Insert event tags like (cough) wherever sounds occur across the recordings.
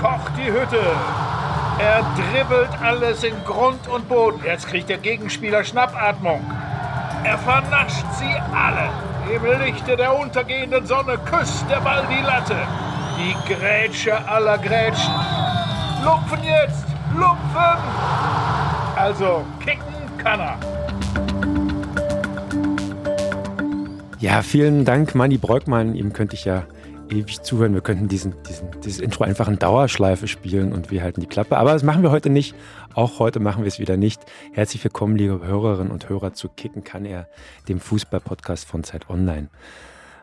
kocht die Hütte. Er dribbelt alles in Grund und Boden. Jetzt kriegt der Gegenspieler Schnappatmung. Er vernascht sie alle. Im Lichte der untergehenden Sonne küsst der Ball die Latte. Die Grätsche aller Grätschen. Lupfen jetzt! Lupfen! Also, kicken kann er. Ja, vielen Dank, Manni Breukmann. Ihm könnte ich ja ewig zuhören. Wir könnten diesen, diesen, dieses Intro einfach in Dauerschleife spielen und wir halten die Klappe. Aber das machen wir heute nicht. Auch heute machen wir es wieder nicht. Herzlich willkommen, liebe Hörerinnen und Hörer, zu Kicken kann er, dem Fußball-Podcast von Zeit Online.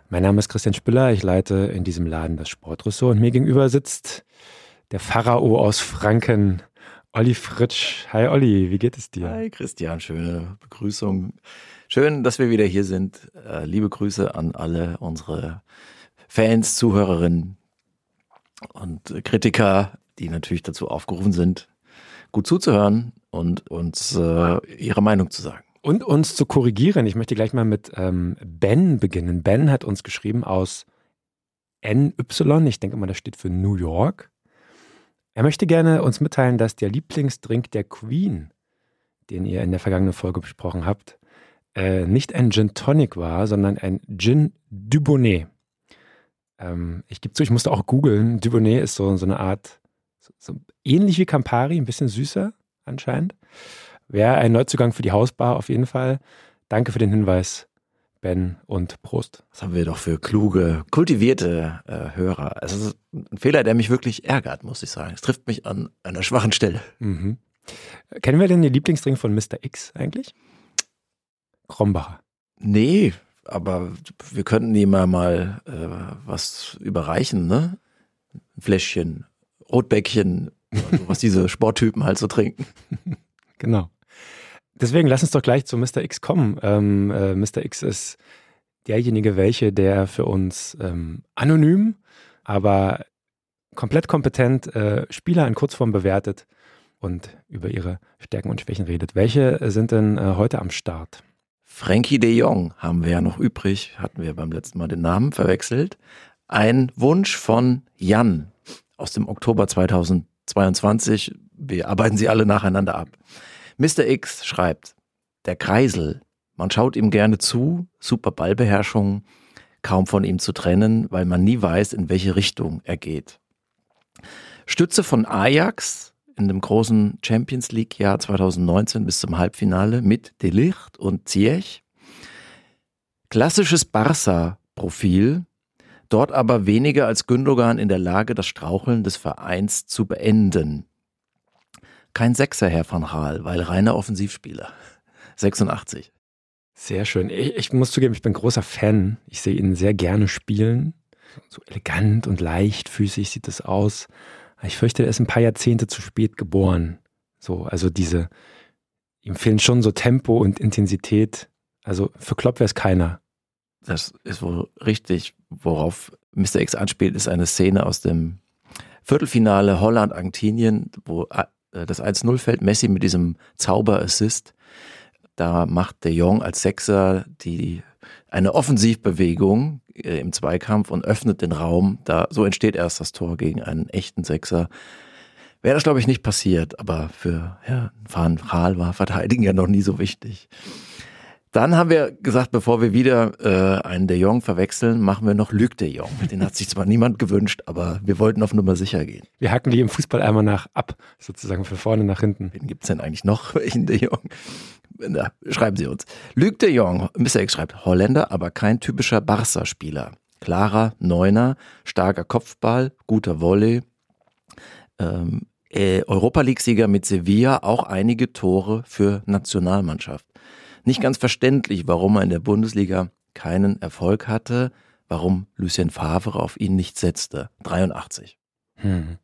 Mein Name ist Christian Spiller. Ich leite in diesem Laden das Sportressort und mir gegenüber sitzt der Pharao aus Franken, Olli Fritsch. Hi Olli, wie geht es dir? Hi Christian, schöne Begrüßung. Schön, dass wir wieder hier sind. Äh, liebe Grüße an alle unsere Fans, Zuhörerinnen und Kritiker, die natürlich dazu aufgerufen sind, gut zuzuhören und uns äh, ihre Meinung zu sagen. Und uns zu korrigieren. Ich möchte gleich mal mit ähm, Ben beginnen. Ben hat uns geschrieben aus NY. Ich denke mal, das steht für New York. Er möchte gerne uns mitteilen, dass der Lieblingsdrink der Queen, den ihr in der vergangenen Folge besprochen habt, äh, nicht ein Gin Tonic war, sondern ein Gin Dubonnet. Ähm, ich gebe zu, ich musste auch googeln. Dubonnet ist so, so eine Art, so, so ähnlich wie Campari, ein bisschen süßer anscheinend. Wäre ein Neuzugang für die Hausbar auf jeden Fall. Danke für den Hinweis, Ben und Prost. Was haben wir doch für kluge, kultivierte äh, Hörer. Es ist ein Fehler, der mich wirklich ärgert, muss ich sagen. Es trifft mich an einer schwachen Stelle. Mhm. Kennen wir denn den Lieblingsdrink von Mr. X eigentlich? Krombacher. Nee, aber wir könnten ihm mal äh, was überreichen, ne? Ein Fläschchen, Rotbäckchen, also was diese (laughs) Sporttypen halt so trinken. Genau. Deswegen lass uns doch gleich zu Mr. X kommen. Ähm, äh, Mr. X ist derjenige, welche, der für uns ähm, anonym, aber komplett kompetent äh, Spieler in Kurzform bewertet und über ihre Stärken und Schwächen redet. Welche sind denn äh, heute am Start? Frankie de Jong haben wir ja noch übrig, hatten wir beim letzten Mal den Namen verwechselt. Ein Wunsch von Jan aus dem Oktober 2022. Wir arbeiten sie alle nacheinander ab. Mr. X schreibt, der Kreisel, man schaut ihm gerne zu, super Ballbeherrschung, kaum von ihm zu trennen, weil man nie weiß, in welche Richtung er geht. Stütze von Ajax, in dem großen Champions League Jahr 2019 bis zum Halbfinale mit Delicht und Ziyech. Klassisches Barca-Profil, dort aber weniger als Gündogan in der Lage, das Straucheln des Vereins zu beenden. Kein Sechser, Herr van Raal, weil reiner Offensivspieler. (laughs) 86. Sehr schön. Ich, ich, muss zugeben, ich bin großer Fan. Ich sehe ihn sehr gerne spielen. So elegant und leichtfüßig sieht es aus. Ich fürchte, er ist ein paar Jahrzehnte zu spät geboren. So, also diese, ihm fehlen schon so Tempo und Intensität. Also für Klopp wäre es keiner. Das ist wohl richtig. Worauf Mr. X anspielt, ist eine Szene aus dem Viertelfinale Holland-Argentinien, wo äh, das 1-0 fällt, Messi mit diesem Zauber-Assist. Da macht der Jong als Sechser die, eine Offensivbewegung äh, im Zweikampf und öffnet den Raum. Da, so entsteht erst das Tor gegen einen echten Sechser. Wäre das, glaube ich, nicht passiert, aber für ja, Van Gaal war Verteidigen ja noch nie so wichtig. Dann haben wir gesagt, bevor wir wieder äh, einen De Jong verwechseln, machen wir noch Luc De Jong. Den hat sich zwar niemand gewünscht, aber wir wollten auf Nummer sicher gehen. Wir hacken die im Fußball einmal nach ab, sozusagen von vorne nach hinten. Wen gibt es denn eigentlich noch? (laughs) Welchen De Jong? Na, schreiben Sie uns. Luc de Jong, Mr. X schreibt, Holländer, aber kein typischer Barca-Spieler. Klarer Neuner, starker Kopfball, guter Volley. Ähm, äh, Europa League-Sieger mit Sevilla, auch einige Tore für Nationalmannschaft. Nicht ganz verständlich, warum er in der Bundesliga keinen Erfolg hatte, warum Lucien Favre auf ihn nicht setzte. 83. Hm.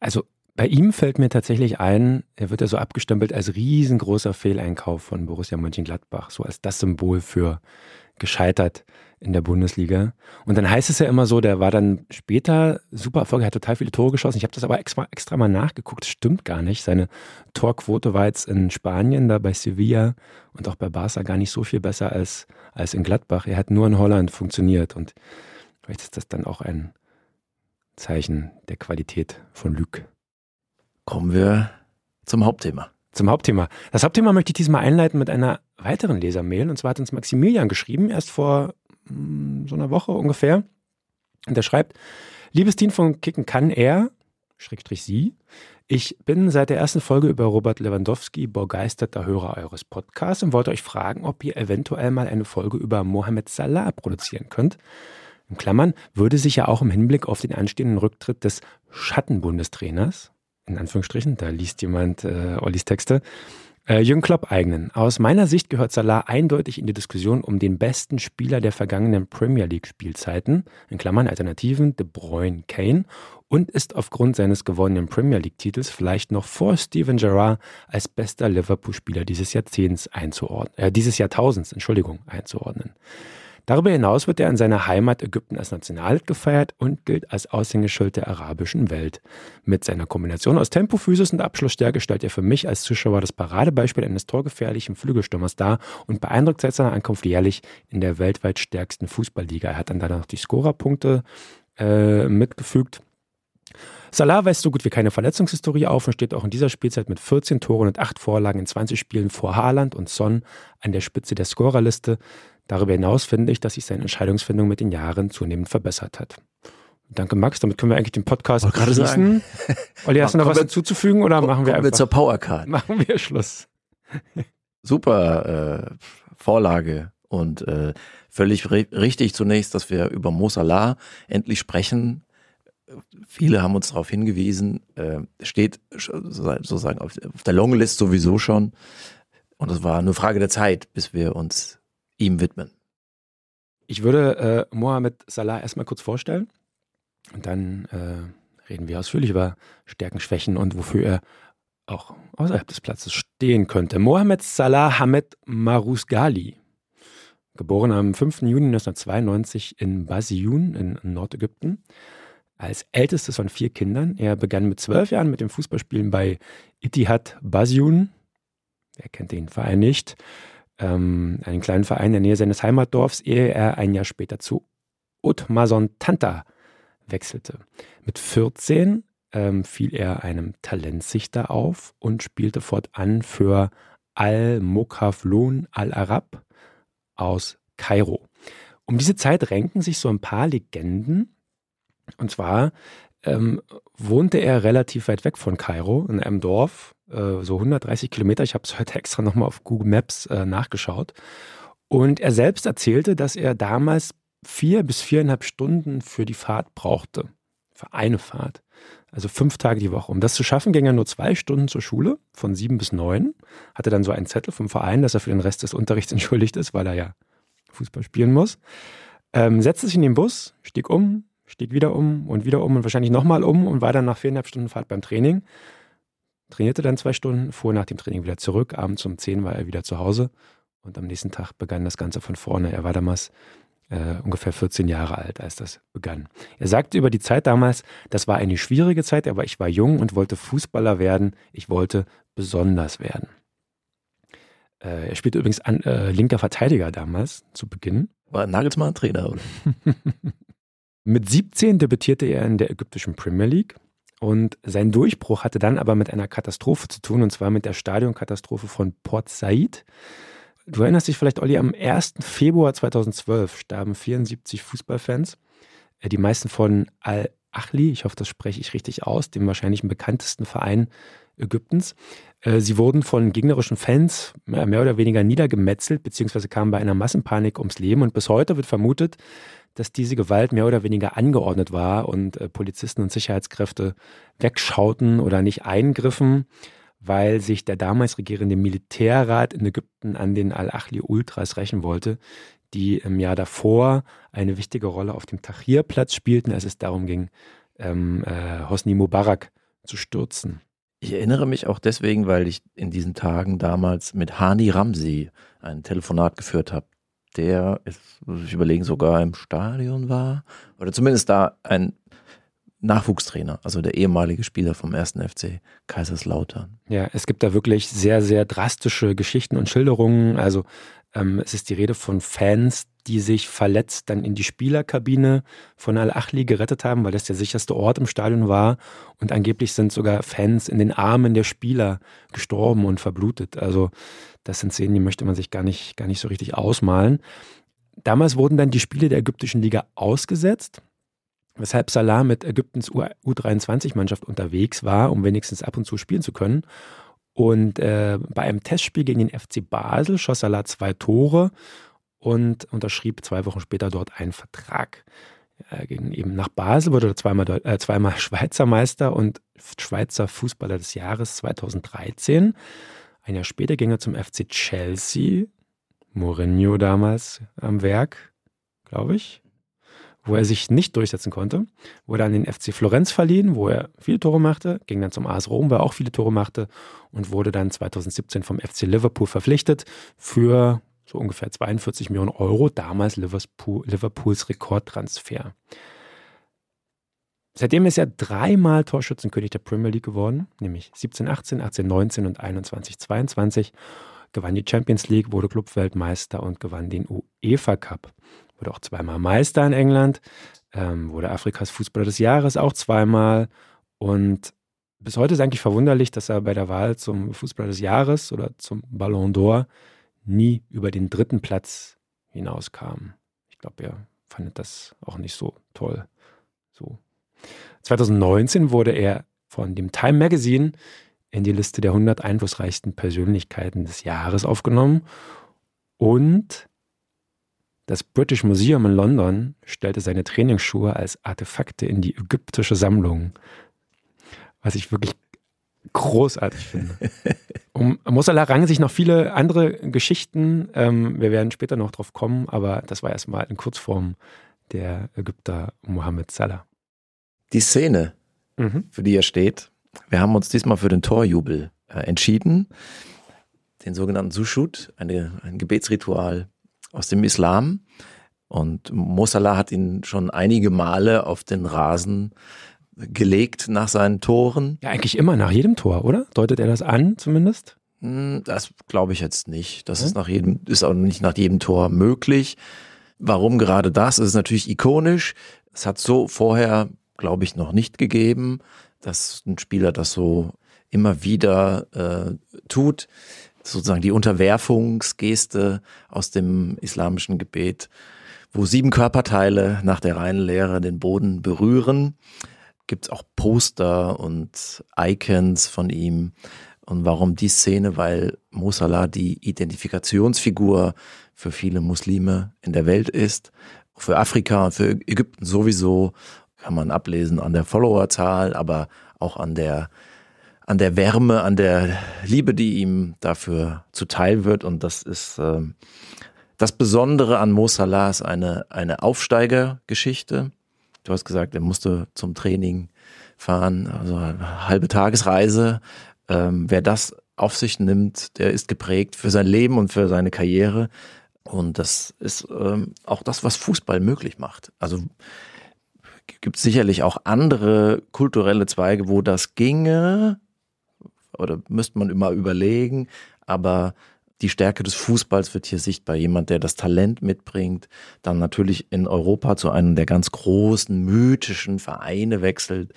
Also bei ihm fällt mir tatsächlich ein, er wird ja so abgestempelt als riesengroßer Fehleinkauf von Borussia Mönchengladbach, so als das Symbol für gescheitert in der Bundesliga. Und dann heißt es ja immer so, der war dann später super erfolgreich, hat total viele Tore geschossen. Ich habe das aber extra, extra mal nachgeguckt, das stimmt gar nicht. Seine Torquote war jetzt in Spanien, da bei Sevilla und auch bei Barca gar nicht so viel besser als, als in Gladbach. Er hat nur in Holland funktioniert und vielleicht ist das dann auch ein Zeichen der Qualität von Lüg. Kommen wir zum Hauptthema. Zum Hauptthema. Das Hauptthema möchte ich diesmal einleiten mit einer weiteren Lesermail. Und zwar hat uns Maximilian geschrieben, erst vor so einer Woche ungefähr. Und er schreibt, liebes Team von Kicken kann er, Schrägstrich sie, ich bin seit der ersten Folge über Robert Lewandowski begeisterter Hörer eures Podcasts und wollte euch fragen, ob ihr eventuell mal eine Folge über Mohamed Salah produzieren könnt. In Klammern würde sich ja auch im Hinblick auf den anstehenden Rücktritt des Schattenbundestrainers, in Anführungsstrichen, da liest jemand äh, Ollis Texte, äh, Jürgen Klopp eignen. Aus meiner Sicht gehört Salah eindeutig in die Diskussion um den besten Spieler der vergangenen Premier League Spielzeiten, in Klammern Alternativen De Bruyne, Kane und ist aufgrund seines gewonnenen Premier League Titels vielleicht noch vor Steven Gerrard als bester Liverpool-Spieler dieses Jahrzehnts einzuordnen, äh, dieses Jahrtausends, Entschuldigung, einzuordnen. Darüber hinaus wird er in seiner Heimat Ägypten als Nationalheld gefeiert und gilt als Aushängeschild der arabischen Welt. Mit seiner Kombination aus Tempo, Physis und Abschlussstärke stellt er für mich als Zuschauer das Paradebeispiel eines torgefährlichen Flügelstürmers dar und beeindruckt seit seiner Ankunft jährlich in der weltweit stärksten Fußballliga. Er hat dann danach die Scorerpunkte äh, mitgefügt. Salah weist so gut wie keine Verletzungshistorie auf und steht auch in dieser Spielzeit mit 14 Toren und 8 Vorlagen in 20 Spielen vor Haaland und Son an der Spitze der Scorerliste. Darüber hinaus finde ich, dass sich seine Entscheidungsfindung mit den Jahren zunehmend verbessert hat. Danke, Max. Damit können wir eigentlich den Podcast schließen. Olli, hast du noch was hinzuzufügen oder machen wir einfach? wir zur Powercard. (laughs) Machen wir Schluss. Super äh, Vorlage und äh, völlig richtig zunächst, dass wir über Mo Salah endlich sprechen. Viele haben uns darauf hingewiesen, äh, steht sozusagen auf, auf der Longlist sowieso schon. Und es war nur Frage der Zeit, bis wir uns ihm widmen. Ich würde äh, Mohamed Salah erstmal kurz vorstellen und dann äh, reden wir ausführlich über Stärken, Schwächen und wofür er auch außerhalb des Platzes stehen könnte. Mohamed Salah Hamed Marusgali, geboren am 5. Juni 1992 in Basiyun in Nordägypten, als ältestes von vier Kindern. Er begann mit zwölf Jahren mit dem Fußballspielen bei Itihad Basiyun. Wer kennt den Verein nicht? Ähm, einen kleinen Verein in der Nähe seines Heimatdorfs, ehe er ein Jahr später zu Utmason Tanta wechselte. Mit 14 ähm, fiel er einem Talentsichter auf und spielte fortan für Al-Mokaflun Al-Arab aus Kairo. Um diese Zeit renken sich so ein paar Legenden. Und zwar ähm, wohnte er relativ weit weg von Kairo, in einem Dorf, äh, so 130 Kilometer. Ich habe es (laughs) heute extra nochmal auf Google Maps äh, nachgeschaut. Und er selbst erzählte, dass er damals vier bis viereinhalb Stunden für die Fahrt brauchte. Für eine Fahrt. Also fünf Tage die Woche. Um das zu schaffen, ging er nur zwei Stunden zur Schule, von sieben bis neun. Hatte dann so einen Zettel vom Verein, dass er für den Rest des Unterrichts (laughs) entschuldigt ist, weil er ja Fußball spielen muss. Ähm, setzte sich in den Bus, stieg um, stieg wieder um und wieder um und wahrscheinlich nochmal um und war dann nach viereinhalb Stunden Fahrt beim Training. Trainierte dann zwei Stunden, fuhr nach dem Training wieder zurück. Abends um zehn war er wieder zu Hause und am nächsten Tag begann das Ganze von vorne. Er war damals äh, ungefähr 14 Jahre alt, als das begann. Er sagte über die Zeit damals, das war eine schwierige Zeit, aber ich war jung und wollte Fußballer werden. Ich wollte besonders werden. Äh, er spielte übrigens an, äh, linker Verteidiger damals zu Beginn. War Nagelsmann Trainer, oder? (laughs) Mit 17 debütierte er in der ägyptischen Premier League und sein Durchbruch hatte dann aber mit einer Katastrophe zu tun, und zwar mit der Stadionkatastrophe von Port Said. Du erinnerst dich vielleicht, Olli, am 1. Februar 2012 starben 74 Fußballfans, äh, die meisten von Al-Achli, ich hoffe, das spreche ich richtig aus, dem wahrscheinlich bekanntesten Verein Ägyptens. Äh, sie wurden von gegnerischen Fans mehr oder weniger niedergemetzelt, beziehungsweise kamen bei einer Massenpanik ums Leben. Und bis heute wird vermutet, dass diese Gewalt mehr oder weniger angeordnet war und äh, Polizisten und Sicherheitskräfte wegschauten oder nicht eingriffen, weil sich der damals regierende Militärrat in Ägypten an den Al-Achli-Ultras rächen wollte, die im Jahr davor eine wichtige Rolle auf dem Tahrir-Platz spielten, als es darum ging, ähm, äh, Hosni Mubarak zu stürzen. Ich erinnere mich auch deswegen, weil ich in diesen Tagen damals mit Hani Ramsi ein Telefonat geführt habe, der, jetzt muss ich überlegen, sogar im Stadion war. Oder zumindest da ein Nachwuchstrainer, also der ehemalige Spieler vom ersten FC Kaiserslautern. Ja, es gibt da wirklich sehr, sehr drastische Geschichten und Schilderungen. Also ähm, es ist die Rede von Fans, die sich verletzt dann in die Spielerkabine von Al-Achli gerettet haben, weil das der sicherste Ort im Stadion war. Und angeblich sind sogar Fans in den Armen der Spieler gestorben und verblutet. Also das sind Szenen, die möchte man sich gar nicht, gar nicht so richtig ausmalen. Damals wurden dann die Spiele der ägyptischen Liga ausgesetzt, weshalb Salah mit Ägyptens U23-Mannschaft unterwegs war, um wenigstens ab und zu spielen zu können. Und äh, bei einem Testspiel gegen den FC Basel schoss Salah zwei Tore und unterschrieb zwei Wochen später dort einen Vertrag. Er ging eben nach Basel, wurde zweimal, äh, zweimal (laughs) Schweizer Meister und Schweizer Fußballer des Jahres 2013. Ein Jahr später ging er zum FC Chelsea, Mourinho damals am Werk, glaube ich, wo er sich nicht durchsetzen konnte. Wurde an den FC Florenz verliehen, wo er viele Tore machte, ging dann zum AS Rom, wo er auch viele Tore machte und wurde dann 2017 vom FC Liverpool verpflichtet für so ungefähr 42 Millionen Euro, damals Liverpool, Liverpools Rekordtransfer. Seitdem ist er dreimal Torschützenkönig der Premier League geworden, nämlich 17, 18, 18, 19 und 21, 22. Gewann die Champions League, wurde Clubweltmeister und gewann den UEFA Cup. Wurde auch zweimal Meister in England, ähm, wurde Afrikas Fußballer des Jahres auch zweimal. Und bis heute ist eigentlich verwunderlich, dass er bei der Wahl zum Fußballer des Jahres oder zum Ballon d'Or nie über den dritten Platz hinauskam. Ich glaube, er fand das auch nicht so toll. So. 2019 wurde er von dem Time Magazine in die Liste der 100 einflussreichsten Persönlichkeiten des Jahres aufgenommen und das British Museum in London stellte seine Trainingsschuhe als Artefakte in die ägyptische Sammlung, was ich wirklich großartig finde. (laughs) Um Mossala rangen sich noch viele andere Geschichten. Ähm, wir werden später noch drauf kommen, aber das war erstmal in Kurzform der Ägypter Mohammed Salah. Die Szene, mhm. für die er steht, wir haben uns diesmal für den Torjubel äh, entschieden. Den sogenannten Sushut, eine, ein Gebetsritual aus dem Islam. Und Mossala hat ihn schon einige Male auf den Rasen gelegt nach seinen Toren. Ja, eigentlich immer nach jedem Tor, oder? Deutet er das an zumindest? Hm, das glaube ich jetzt nicht. Das ja. ist nach jedem, ist auch nicht nach jedem Tor möglich. Warum gerade das? Es ist natürlich ikonisch. Es hat so vorher, glaube ich, noch nicht gegeben, dass ein Spieler das so immer wieder äh, tut. Sozusagen die Unterwerfungsgeste aus dem islamischen Gebet, wo sieben Körperteile nach der reinen Lehre den Boden berühren gibt es auch Poster und Icons von ihm. Und warum die Szene? Weil Mo Salah die Identifikationsfigur für viele Muslime in der Welt ist. Für Afrika und für Ägypten sowieso kann man ablesen an der Followerzahl, aber auch an der, an der Wärme, an der Liebe, die ihm dafür zuteil wird. Und das ist äh, das Besondere an Mo Salah ist eine, eine Aufsteigergeschichte. Du hast gesagt, er musste zum Training fahren, also eine halbe Tagesreise. Ähm, wer das auf sich nimmt, der ist geprägt für sein Leben und für seine Karriere. Und das ist ähm, auch das, was Fußball möglich macht. Also gibt es sicherlich auch andere kulturelle Zweige, wo das ginge. Oder müsste man immer überlegen. Aber die Stärke des Fußballs wird hier sichtbar. Jemand, der das Talent mitbringt, dann natürlich in Europa zu einem der ganz großen, mythischen Vereine wechselt,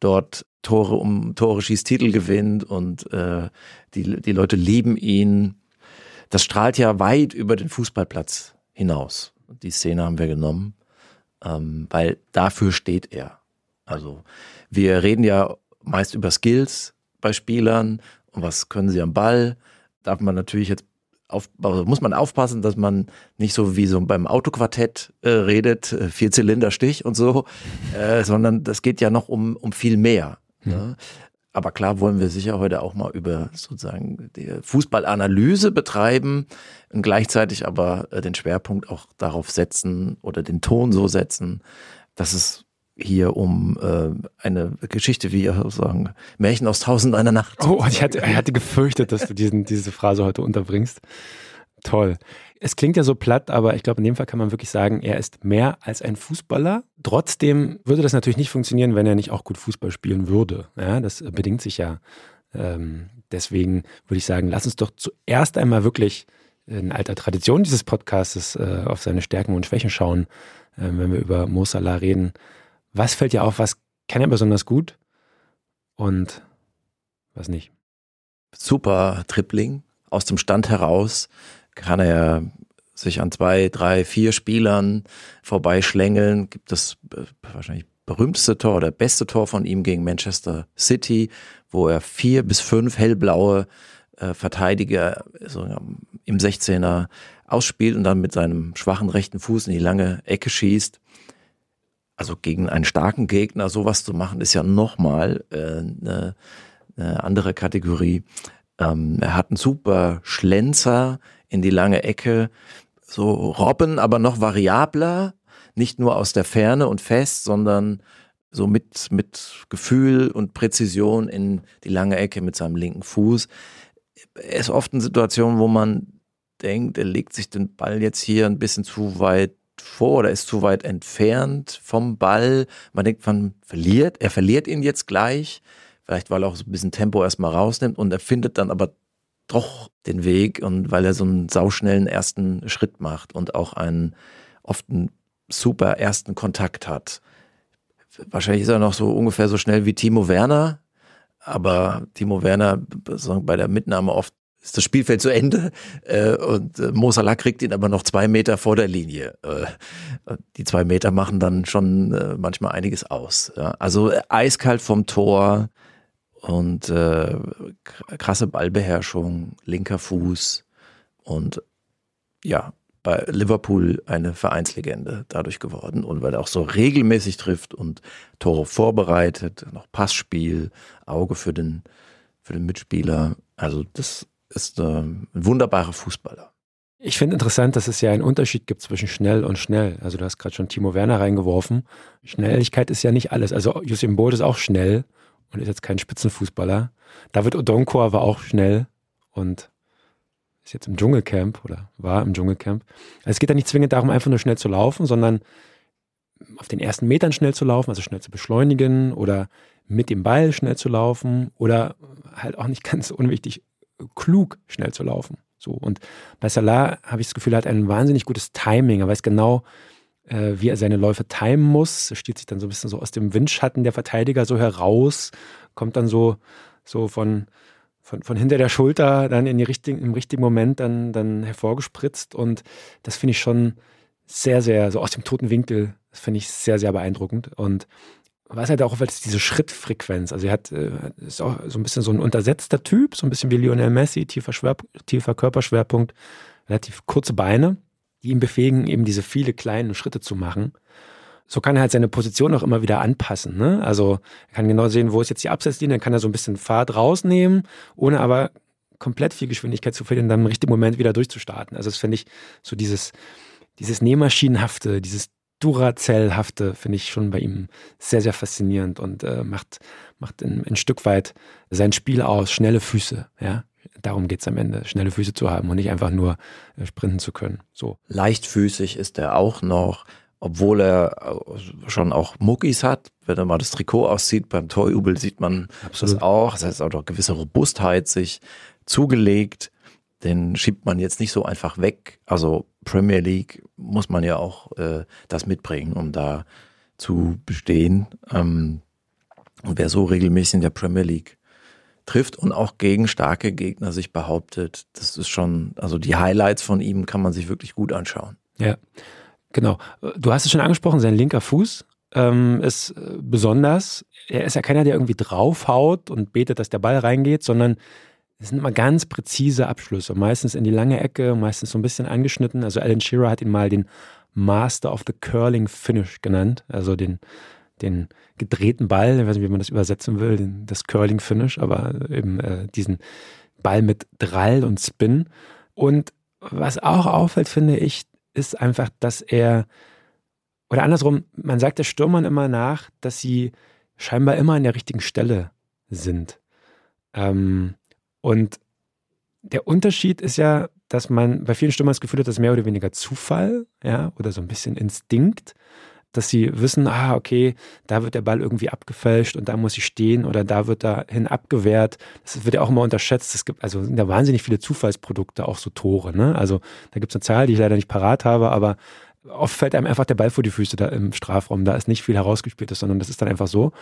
dort Tore um Tore schießt, Titel gewinnt und äh, die, die Leute lieben ihn. Das strahlt ja weit über den Fußballplatz hinaus. Die Szene haben wir genommen, ähm, weil dafür steht er. Also wir reden ja meist über Skills bei Spielern und was können sie am Ball darf man natürlich jetzt auf, also muss man aufpassen, dass man nicht so wie so beim Autoquartett äh, redet, äh, Vierzylinderstich und so, äh, sondern das geht ja noch um, um viel mehr. Mhm. Ne? Aber klar wollen wir sicher heute auch mal über sozusagen die Fußballanalyse betreiben und gleichzeitig aber äh, den Schwerpunkt auch darauf setzen oder den Ton so setzen, dass es hier um äh, eine Geschichte wie sozusagen Märchen aus Tausend einer Nacht. Oh, ich hatte, ich hatte gefürchtet, dass du diesen, diese Phrase heute unterbringst. Toll. Es klingt ja so platt, aber ich glaube, in dem Fall kann man wirklich sagen, er ist mehr als ein Fußballer. Trotzdem würde das natürlich nicht funktionieren, wenn er nicht auch gut Fußball spielen würde. Ja, das bedingt sich ja. Ähm, deswegen würde ich sagen, lass uns doch zuerst einmal wirklich in alter Tradition dieses Podcasts äh, auf seine Stärken und Schwächen schauen, äh, wenn wir über Mo Salah reden. Was fällt dir auf, was kann er besonders gut und was nicht? Super Tripling. Aus dem Stand heraus kann er sich an zwei, drei, vier Spielern vorbeischlängeln. Gibt es äh, wahrscheinlich berühmteste Tor oder beste Tor von ihm gegen Manchester City, wo er vier bis fünf hellblaue äh, Verteidiger so, im 16er ausspielt und dann mit seinem schwachen rechten Fuß in die lange Ecke schießt. Also gegen einen starken Gegner sowas zu machen, ist ja nochmal äh, eine, eine andere Kategorie. Ähm, er hat einen super Schlenzer in die lange Ecke, so Robben, aber noch variabler, nicht nur aus der Ferne und fest, sondern so mit, mit Gefühl und Präzision in die lange Ecke mit seinem linken Fuß. Er ist oft in Situationen, wo man denkt, er legt sich den Ball jetzt hier ein bisschen zu weit vor oder ist zu weit entfernt vom Ball. Man denkt, man verliert, er verliert ihn jetzt gleich. Vielleicht, weil er auch so ein bisschen Tempo erstmal rausnimmt und er findet dann aber doch den Weg und weil er so einen sauschnellen ersten Schritt macht und auch einen oft einen super ersten Kontakt hat. Wahrscheinlich ist er noch so ungefähr so schnell wie Timo Werner, aber Timo Werner bei der Mitnahme oft ist das Spielfeld zu Ende äh, und äh, Mo Salah kriegt ihn aber noch zwei Meter vor der Linie. Äh, die zwei Meter machen dann schon äh, manchmal einiges aus. Ja. Also äh, eiskalt vom Tor und äh, krasse Ballbeherrschung, linker Fuß und ja, bei Liverpool eine Vereinslegende dadurch geworden und weil er auch so regelmäßig trifft und Tore vorbereitet, noch Passspiel, Auge für den, für den Mitspieler. Also das ist äh, ein wunderbarer Fußballer. Ich finde interessant, dass es ja einen Unterschied gibt zwischen schnell und schnell. Also du hast gerade schon Timo Werner reingeworfen. Schnelligkeit ist ja nicht alles. Also Usain Bolt ist auch schnell und ist jetzt kein Spitzenfußballer. David Odonkor war auch schnell und ist jetzt im Dschungelcamp oder war im Dschungelcamp. Also es geht ja nicht zwingend darum, einfach nur schnell zu laufen, sondern auf den ersten Metern schnell zu laufen, also schnell zu beschleunigen oder mit dem Ball schnell zu laufen oder halt auch nicht (laughs) ganz unwichtig, klug schnell zu laufen. So. Und bei Salah habe ich das Gefühl, er hat ein wahnsinnig gutes Timing. Er weiß genau, äh, wie er seine Läufe timen muss. Er steht sich dann so ein bisschen so aus dem Windschatten der Verteidiger so heraus, kommt dann so, so von, von, von hinter der Schulter dann in die richtigen, im richtigen Moment dann, dann hervorgespritzt. Und das finde ich schon sehr, sehr, so aus dem toten Winkel, das finde ich sehr, sehr beeindruckend. Und was halt auch, weil es diese Schrittfrequenz, also er hat, äh, ist auch so ein bisschen so ein untersetzter Typ, so ein bisschen wie Lionel Messi, tiefer, Schwer, tiefer Körperschwerpunkt, relativ kurze Beine, die ihn befähigen, eben diese viele kleinen Schritte zu machen. So kann er halt seine Position auch immer wieder anpassen. Ne? Also er kann genau sehen, wo ist jetzt die Abseitslinie, dann kann er so ein bisschen Fahrt rausnehmen, ohne aber komplett viel Geschwindigkeit zu verlieren, dann im richtigen Moment wieder durchzustarten. Also das finde ich so dieses, dieses Nähmaschinenhafte, dieses Duracell-hafte finde ich schon bei ihm sehr, sehr faszinierend und äh, macht, macht ein, ein, Stück weit sein Spiel aus. Schnelle Füße, ja. Darum geht es am Ende, schnelle Füße zu haben und nicht einfach nur äh, sprinten zu können. So. Leichtfüßig ist er auch noch, obwohl er äh, schon auch Muckis hat. Wenn er mal das Trikot auszieht, beim Torjubel sieht man Absolut. das auch. Das heißt auch noch gewisse Robustheit sich zugelegt. Den schiebt man jetzt nicht so einfach weg. Also Premier League muss man ja auch äh, das mitbringen, um da zu bestehen. Ähm, und wer so regelmäßig in der Premier League trifft und auch gegen starke Gegner sich behauptet, das ist schon, also die Highlights von ihm kann man sich wirklich gut anschauen. Ja, genau. Du hast es schon angesprochen, sein linker Fuß ähm, ist äh, besonders. Er ist ja keiner, der irgendwie draufhaut und betet, dass der Ball reingeht, sondern es sind immer ganz präzise Abschlüsse, meistens in die lange Ecke, meistens so ein bisschen angeschnitten. Also Alan Shearer hat ihn mal den Master of the Curling Finish genannt, also den, den gedrehten Ball, ich weiß nicht, wie man das übersetzen will, den, das Curling Finish, aber eben äh, diesen Ball mit Drall und Spin. Und was auch auffällt, finde ich, ist einfach, dass er, oder andersrum, man sagt der Stürmern immer nach, dass sie scheinbar immer an der richtigen Stelle sind. Ähm, und der Unterschied ist ja, dass man bei vielen Stürmern das Gefühl hat, das ist mehr oder weniger Zufall, ja, oder so ein bisschen Instinkt, dass sie wissen, ah, okay, da wird der Ball irgendwie abgefälscht und da muss ich stehen oder da wird dahin abgewehrt. Das wird ja auch immer unterschätzt. Es gibt also ja wahnsinnig viele Zufallsprodukte, auch so Tore. Ne? Also da gibt es eine Zahl, die ich leider nicht parat habe, aber oft fällt einem einfach der Ball vor die Füße da im Strafraum. Da ist nicht viel herausgespielt, sondern das ist dann einfach so.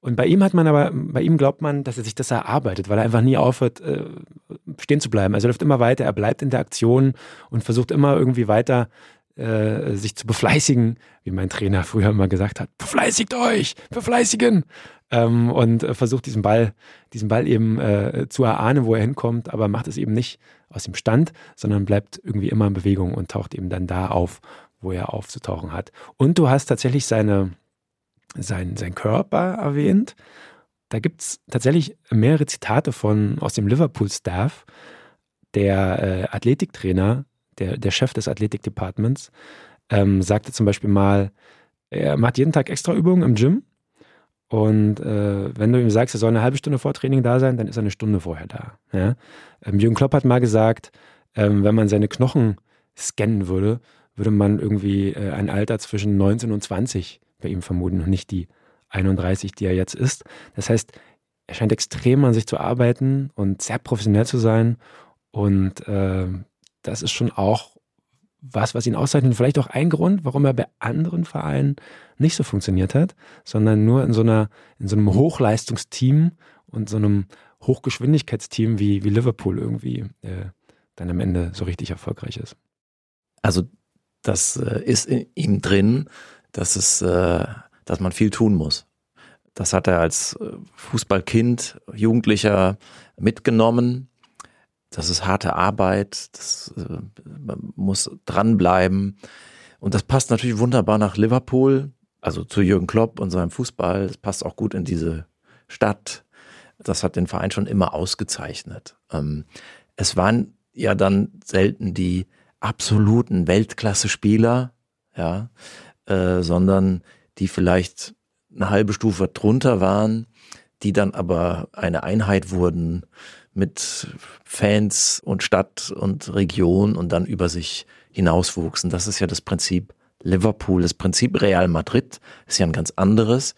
Und bei ihm hat man aber, bei ihm glaubt man, dass er sich das erarbeitet, weil er einfach nie aufhört, äh, stehen zu bleiben. Also er läuft immer weiter, er bleibt in der Aktion und versucht immer irgendwie weiter äh, sich zu befleißigen, wie mein Trainer früher immer gesagt hat, befleißigt euch, befleißigen. Ähm, und äh, versucht diesen Ball, diesen Ball eben äh, zu erahnen, wo er hinkommt, aber macht es eben nicht aus dem Stand, sondern bleibt irgendwie immer in Bewegung und taucht eben dann da auf, wo er aufzutauchen hat. Und du hast tatsächlich seine, sein, sein Körper erwähnt. Da gibt es tatsächlich mehrere Zitate von aus dem Liverpool-Staff. Der äh, Athletiktrainer, der, der Chef des Athletik-Departments, ähm, sagte zum Beispiel mal, er macht jeden Tag extra Übungen im Gym. Und äh, wenn du ihm sagst, er soll eine halbe Stunde vor Training da sein, dann ist er eine Stunde vorher da. Ja? Ähm, Jürgen Klopp hat mal gesagt, ähm, wenn man seine Knochen scannen würde, würde man irgendwie äh, ein Alter zwischen 19 und 20 bei ihm vermuten und nicht die 31, die er jetzt ist. Das heißt, er scheint extrem an sich zu arbeiten und sehr professionell zu sein. Und äh, das ist schon auch was, was ihn auszeichnet. Vielleicht auch ein Grund, warum er bei anderen Vereinen nicht so funktioniert hat, sondern nur in so einer, in so einem Hochleistungsteam und so einem Hochgeschwindigkeitsteam wie, wie Liverpool irgendwie äh, dann am Ende so richtig erfolgreich ist. Also das äh, ist in ihm drin, dass es, äh, dass man viel tun muss. Das hat er als äh, Fußballkind, Jugendlicher mitgenommen. Das ist harte Arbeit, das, man muss dranbleiben. Und das passt natürlich wunderbar nach Liverpool, also zu Jürgen Klopp und seinem Fußball. Es passt auch gut in diese Stadt. Das hat den Verein schon immer ausgezeichnet. Ähm, es waren ja dann selten die absoluten Weltklasse-Spieler, ja, äh, sondern die vielleicht eine halbe Stufe drunter waren, die dann aber eine Einheit wurden mit Fans und Stadt und Region und dann über sich hinauswuchsen. Das ist ja das Prinzip Liverpool. Das Prinzip Real Madrid ist ja ein ganz anderes.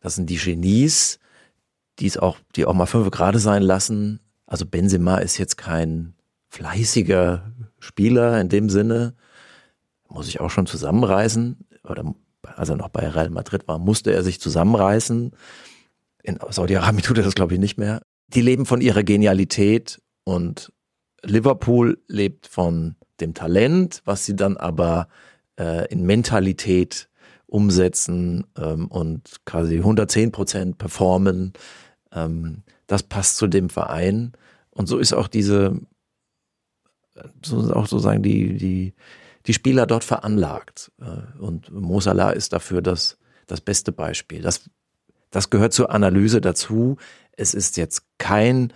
Das sind die Genies, die es auch, die auch mal fünf gerade sein lassen. Also Benzema ist jetzt kein fleißiger Spieler in dem Sinne, muss ich auch schon zusammenreißen. Oder als er noch bei Real Madrid war, musste er sich zusammenreißen. In Saudi-Arabien tut er das, glaube ich, nicht mehr. Die leben von ihrer Genialität und Liverpool lebt von dem Talent, was sie dann aber äh, in Mentalität umsetzen ähm, und quasi 110 Prozent performen. Ähm, das passt zu dem Verein. Und so ist auch diese auch sozusagen die, die, die Spieler dort veranlagt. Äh, und Mo Salah ist dafür das, das beste Beispiel. Das, das gehört zur Analyse dazu. Es ist jetzt kein,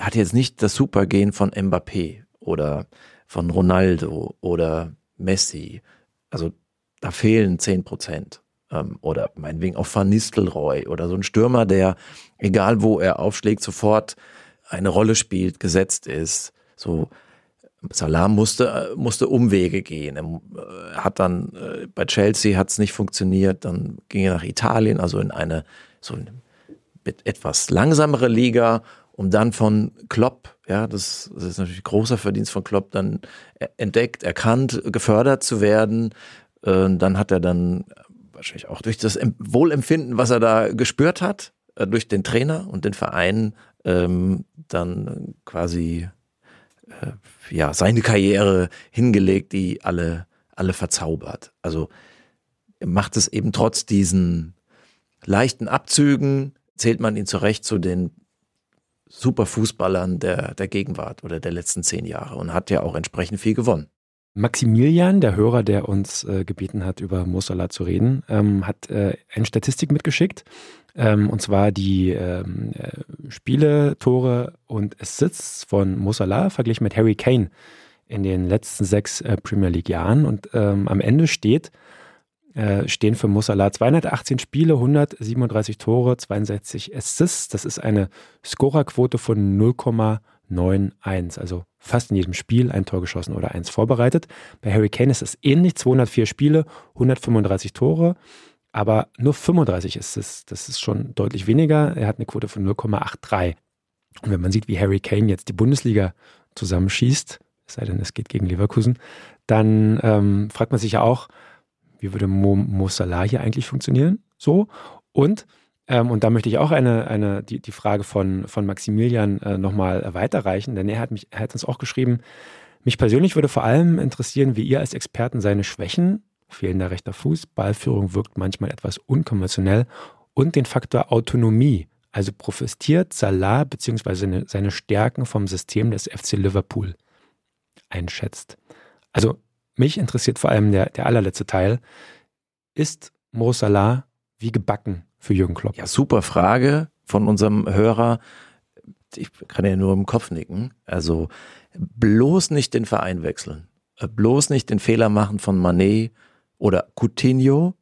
hat jetzt nicht das Supergehen von Mbappé oder von Ronaldo oder Messi. Also da fehlen zehn Prozent. Ähm, oder meinetwegen auch Van Nistelrooy oder so ein Stürmer, der, egal wo er aufschlägt, sofort eine Rolle spielt, gesetzt ist. So Salah musste, musste Umwege gehen. Er äh, hat dann äh, bei Chelsea hat es nicht funktioniert, dann ging er nach Italien, also in eine so eine etwas langsamere Liga, um dann von Klopp, ja, das, das ist natürlich großer Verdienst von Klopp, dann entdeckt, erkannt, gefördert zu werden. Äh, dann hat er dann wahrscheinlich auch durch das Wohlempfinden, was er da gespürt hat, durch den Trainer und den Verein, ähm, dann quasi äh, ja, seine Karriere hingelegt, die alle, alle verzaubert. Also macht es eben trotz diesen leichten Abzügen, zählt man ihn zurecht zu den Superfußballern der, der Gegenwart oder der letzten zehn Jahre und hat ja auch entsprechend viel gewonnen. Maximilian, der Hörer, der uns äh, gebeten hat, über Mosala zu reden, ähm, hat äh, eine Statistik mitgeschickt. Ähm, und zwar die ähm, äh, Spiele, Tore und Assists von Mosala verglichen mit Harry Kane in den letzten sechs äh, Premier League Jahren. Und ähm, am Ende steht, äh, stehen für Mosala 218 Spiele, 137 Tore, 62 Assists. Das ist eine Scorerquote von 0,5 9-1. Also fast in jedem Spiel ein Tor geschossen oder eins vorbereitet. Bei Harry Kane ist es ähnlich, 204 Spiele, 135 Tore, aber nur 35 ist es. Das ist schon deutlich weniger. Er hat eine Quote von 0,83. Und wenn man sieht, wie Harry Kane jetzt die Bundesliga zusammenschießt, es sei denn, es geht gegen Leverkusen, dann ähm, fragt man sich ja auch, wie würde Mo, Mo Salah hier eigentlich funktionieren? So. Und ähm, und da möchte ich auch eine, eine, die, die Frage von, von Maximilian äh, nochmal weiterreichen, denn er hat, mich, er hat uns auch geschrieben, mich persönlich würde vor allem interessieren, wie ihr als Experten seine Schwächen, fehlender rechter Fuß, Ballführung wirkt manchmal etwas unkonventionell und den Faktor Autonomie, also profitiert Salah bzw. Seine, seine Stärken vom System des FC Liverpool einschätzt. Also mich interessiert vor allem der, der allerletzte Teil. Ist Mo Salah wie gebacken für Jürgen Klopp? Ja, super Frage von unserem Hörer. Ich kann ja nur im Kopf nicken. Also bloß nicht den Verein wechseln. Bloß nicht den Fehler machen von Manet oder Coutinho,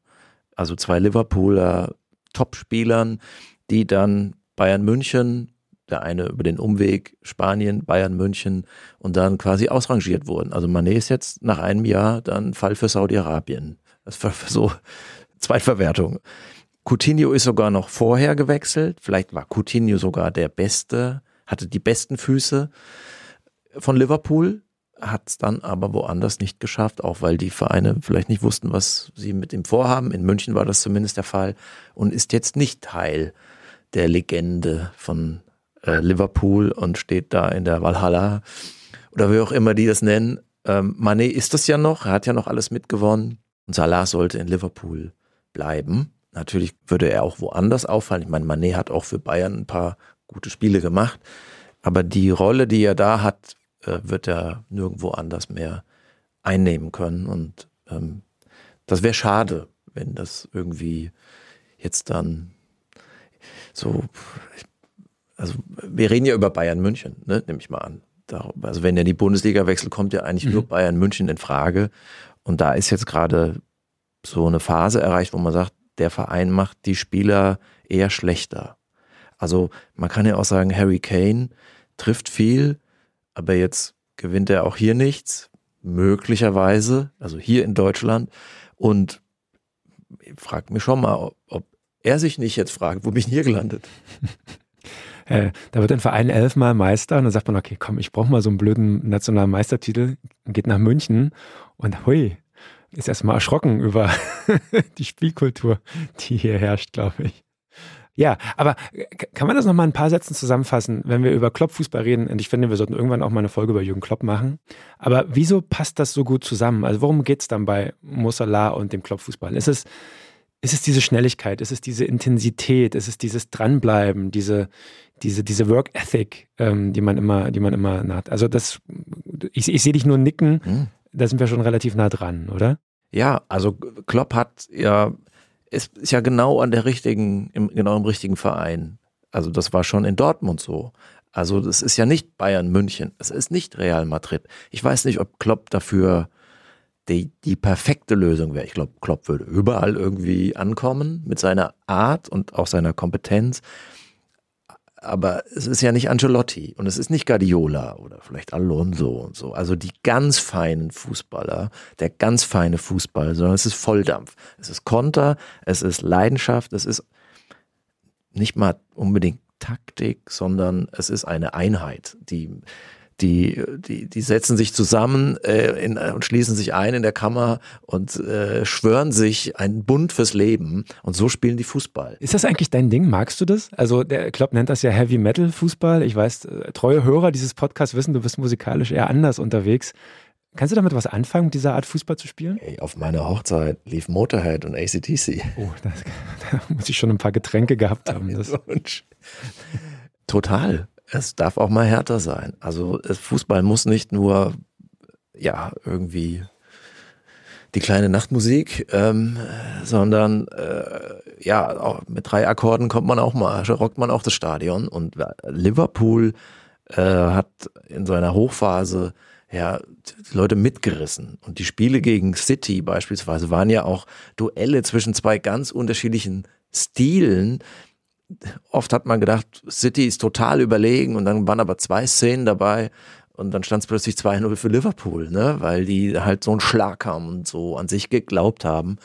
also zwei Liverpooler Topspielern, die dann Bayern München, der eine über den Umweg Spanien, Bayern München und dann quasi ausrangiert wurden. Also Manet ist jetzt nach einem Jahr dann Fall für Saudi-Arabien. Das war so (laughs) Zweitverwertung. Coutinho ist sogar noch vorher gewechselt. Vielleicht war Coutinho sogar der Beste, hatte die besten Füße von Liverpool, hat es dann aber woanders nicht geschafft, auch weil die Vereine vielleicht nicht wussten, was sie mit ihm vorhaben. In München war das zumindest der Fall und ist jetzt nicht Teil der Legende von äh, Liverpool und steht da in der Valhalla oder wie auch immer die das nennen. Ähm, Mané ist das ja noch, er hat ja noch alles mitgewonnen und Salah sollte in Liverpool bleiben. Natürlich würde er auch woanders auffallen. Ich meine, Manet hat auch für Bayern ein paar gute Spiele gemacht. Aber die Rolle, die er da hat, äh, wird er nirgendwo anders mehr einnehmen können. Und ähm, das wäre schade, wenn das irgendwie jetzt dann so, also wir reden ja über Bayern München, ne, nehme ich mal an. Also wenn er die Bundesliga wechselt, kommt ja eigentlich mhm. nur Bayern München in Frage. Und da ist jetzt gerade so eine Phase erreicht, wo man sagt, der Verein macht die Spieler eher schlechter. Also man kann ja auch sagen, Harry Kane trifft viel, aber jetzt gewinnt er auch hier nichts, möglicherweise, also hier in Deutschland. Und ich frage mich schon mal, ob, ob er sich nicht jetzt fragt, wo bin ich hier gelandet? (laughs) Äh, da wird ein Verein elfmal Meister und dann sagt man, okay, komm, ich brauche mal so einen blöden nationalen Meistertitel, geht nach München und hui, ist erstmal erschrocken über (laughs) die Spielkultur, die hier herrscht, glaube ich. Ja, aber kann man das nochmal in ein paar Sätzen zusammenfassen, wenn wir über Klopp-Fußball reden? Und ich finde, wir sollten irgendwann auch mal eine Folge über Jürgen Klopp machen. Aber wieso passt das so gut zusammen? Also worum geht es dann bei Mossala und dem Klopp-Fußball? Ist es, ist es diese Schnelligkeit? Ist es diese Intensität? Ist es dieses Dranbleiben? Diese, diese, diese Work Ethic, ähm, die man immer, die man immer hat? Also das, ich, ich sehe dich nur nicken. Hm da sind wir schon relativ nah dran, oder? Ja, also Klopp hat ja, ist, ist ja genau an der richtigen, im, genau im richtigen Verein. Also das war schon in Dortmund so. Also das ist ja nicht Bayern München, es ist nicht Real Madrid. Ich weiß nicht, ob Klopp dafür die, die perfekte Lösung wäre. Ich glaube, Klopp würde überall irgendwie ankommen mit seiner Art und auch seiner Kompetenz aber es ist ja nicht Ancelotti und es ist nicht Guardiola oder vielleicht Alonso und so. Also die ganz feinen Fußballer, der ganz feine Fußball, sondern es ist Volldampf. Es ist Konter, es ist Leidenschaft, es ist nicht mal unbedingt Taktik, sondern es ist eine Einheit, die die, die, die setzen sich zusammen äh, in, und schließen sich ein in der Kammer und äh, schwören sich einen Bund fürs Leben. Und so spielen die Fußball. Ist das eigentlich dein Ding? Magst du das? Also der Klopp nennt das ja Heavy Metal Fußball. Ich weiß, äh, treue Hörer dieses Podcasts wissen, du bist musikalisch eher anders unterwegs. Kannst du damit was anfangen, mit dieser Art Fußball zu spielen? Hey, auf meiner Hochzeit lief Motorhead und ACTC. Oh, das, (laughs) da muss ich schon ein paar Getränke gehabt haben. Das. Total es darf auch mal härter sein. Also Fußball muss nicht nur, ja, irgendwie die kleine Nachtmusik, ähm, sondern äh, ja, auch mit drei Akkorden kommt man auch mal, rockt man auch das Stadion. Und Liverpool äh, hat in seiner Hochphase ja die Leute mitgerissen. Und die Spiele gegen City beispielsweise waren ja auch Duelle zwischen zwei ganz unterschiedlichen Stilen, oft hat man gedacht, City ist total überlegen und dann waren aber zwei Szenen dabei und dann stand es plötzlich 2-0 für Liverpool, ne? weil die halt so einen Schlag haben und so an sich geglaubt haben.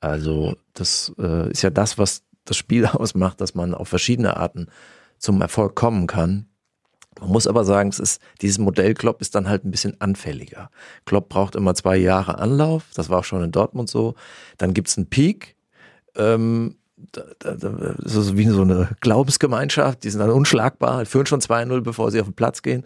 Also das äh, ist ja das, was das Spiel (laughs) ausmacht, dass man auf verschiedene Arten zum Erfolg kommen kann. Man muss aber sagen, es ist, dieses Modell Klopp ist dann halt ein bisschen anfälliger. Klopp braucht immer zwei Jahre Anlauf, das war auch schon in Dortmund so. Dann gibt es einen Peak, ähm, das ist wie so eine Glaubensgemeinschaft, die sind dann unschlagbar, führen schon 2-0, bevor sie auf den Platz gehen.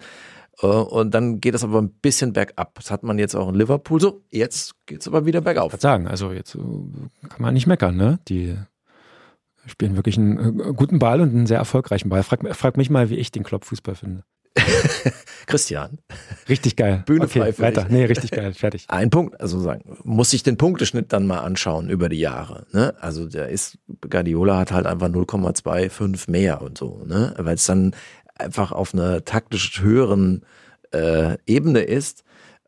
Äh, und dann geht es aber ein bisschen bergab. Das hat man jetzt auch in Liverpool so. Jetzt geht es aber wieder bergauf. Ich sagen, also jetzt äh, kann man nicht meckern, ne? Die spielen wirklich einen äh, guten Ball und einen sehr erfolgreichen Ball. Frag, frag mich mal, wie ich den Klopp-Fußball finde. (laughs) Christian. Richtig geil. Bühne okay, frei weiter. Dich. Nee, richtig geil. Fertig. (laughs) Ein Punkt, also sagen, muss sich den Punkteschnitt dann mal anschauen über die Jahre. Ne? Also der ist, Guardiola hat halt einfach 0,25 mehr und so, ne? Weil es dann einfach auf einer taktisch höheren äh, Ebene ist.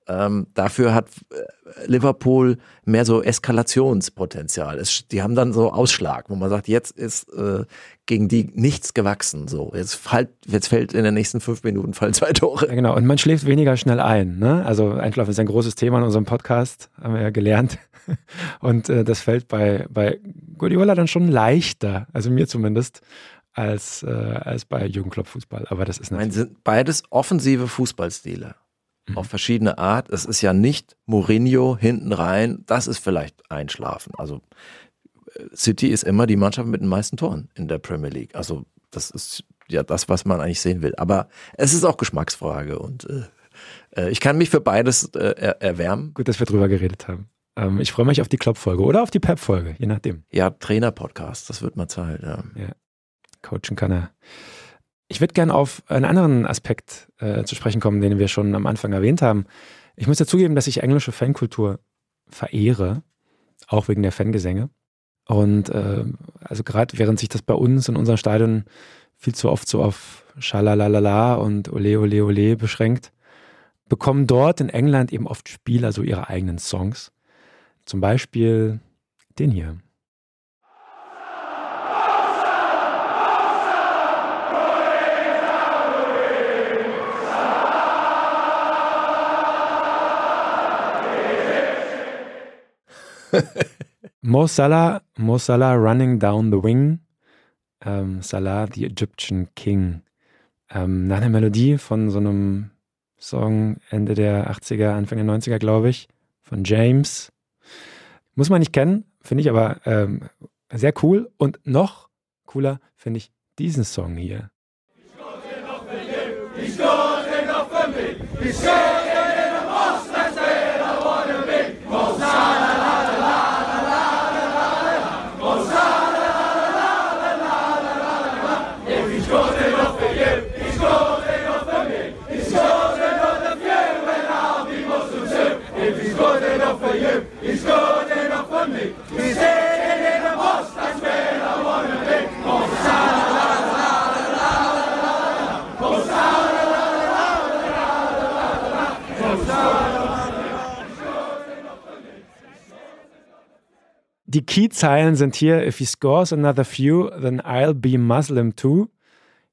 Ähm, dafür hat äh, Liverpool mehr so Eskalationspotenzial. Es, die haben dann so Ausschlag, wo man sagt, jetzt ist äh, gegen die nichts gewachsen. So, jetzt, fällt, jetzt fällt in den nächsten fünf Minuten fallen zwei Tore. Ja, genau. Und man schläft weniger schnell ein. Ne? Also Einschlafen ist ein großes Thema in unserem Podcast, haben wir ja gelernt. (laughs) Und äh, das fällt bei, bei Guardiola dann schon leichter, also mir zumindest, als, äh, als bei Jürgen Klopp Fußball. Aber das ist natürlich. sind beides offensive Fußballstile. Auf verschiedene Art. Es ist ja nicht Mourinho hinten rein, das ist vielleicht Einschlafen. Also City ist immer die Mannschaft mit den meisten Toren in der Premier League. Also das ist ja das, was man eigentlich sehen will. Aber es ist auch Geschmacksfrage und äh, äh ich kann mich für beides äh, er erwärmen. Gut, dass wir drüber geredet haben. Ähm, ich freue mich auf die Klopp-Folge oder auf die Pep-Folge, je nachdem. Ja, Trainer-Podcast, das wird mal Zeit. Ja. ja. Coachen kann er. Ich würde gerne auf einen anderen Aspekt äh, zu sprechen kommen, den wir schon am Anfang erwähnt haben. Ich muss ja zugeben, dass ich englische Fankultur verehre, auch wegen der Fangesänge. Und äh, also gerade während sich das bei uns in unserem Stadion viel zu oft so auf Schalalalala und Ole Ole Ole beschränkt, bekommen dort in England eben oft Spieler so ihre eigenen Songs. Zum Beispiel den hier. Mo Salah, Mo Salah running down the wing. Ähm, Salah, the Egyptian King. Ähm, nach einer Melodie von so einem Song Ende der 80er, Anfang der 90er, glaube ich, von James. Muss man nicht kennen, finde ich aber ähm, sehr cool. Und noch cooler finde ich diesen Song hier. Ich noch für dich, ich noch für mich, ich Die Key-Zeilen sind hier: If he scores another few, then I'll be Muslim too.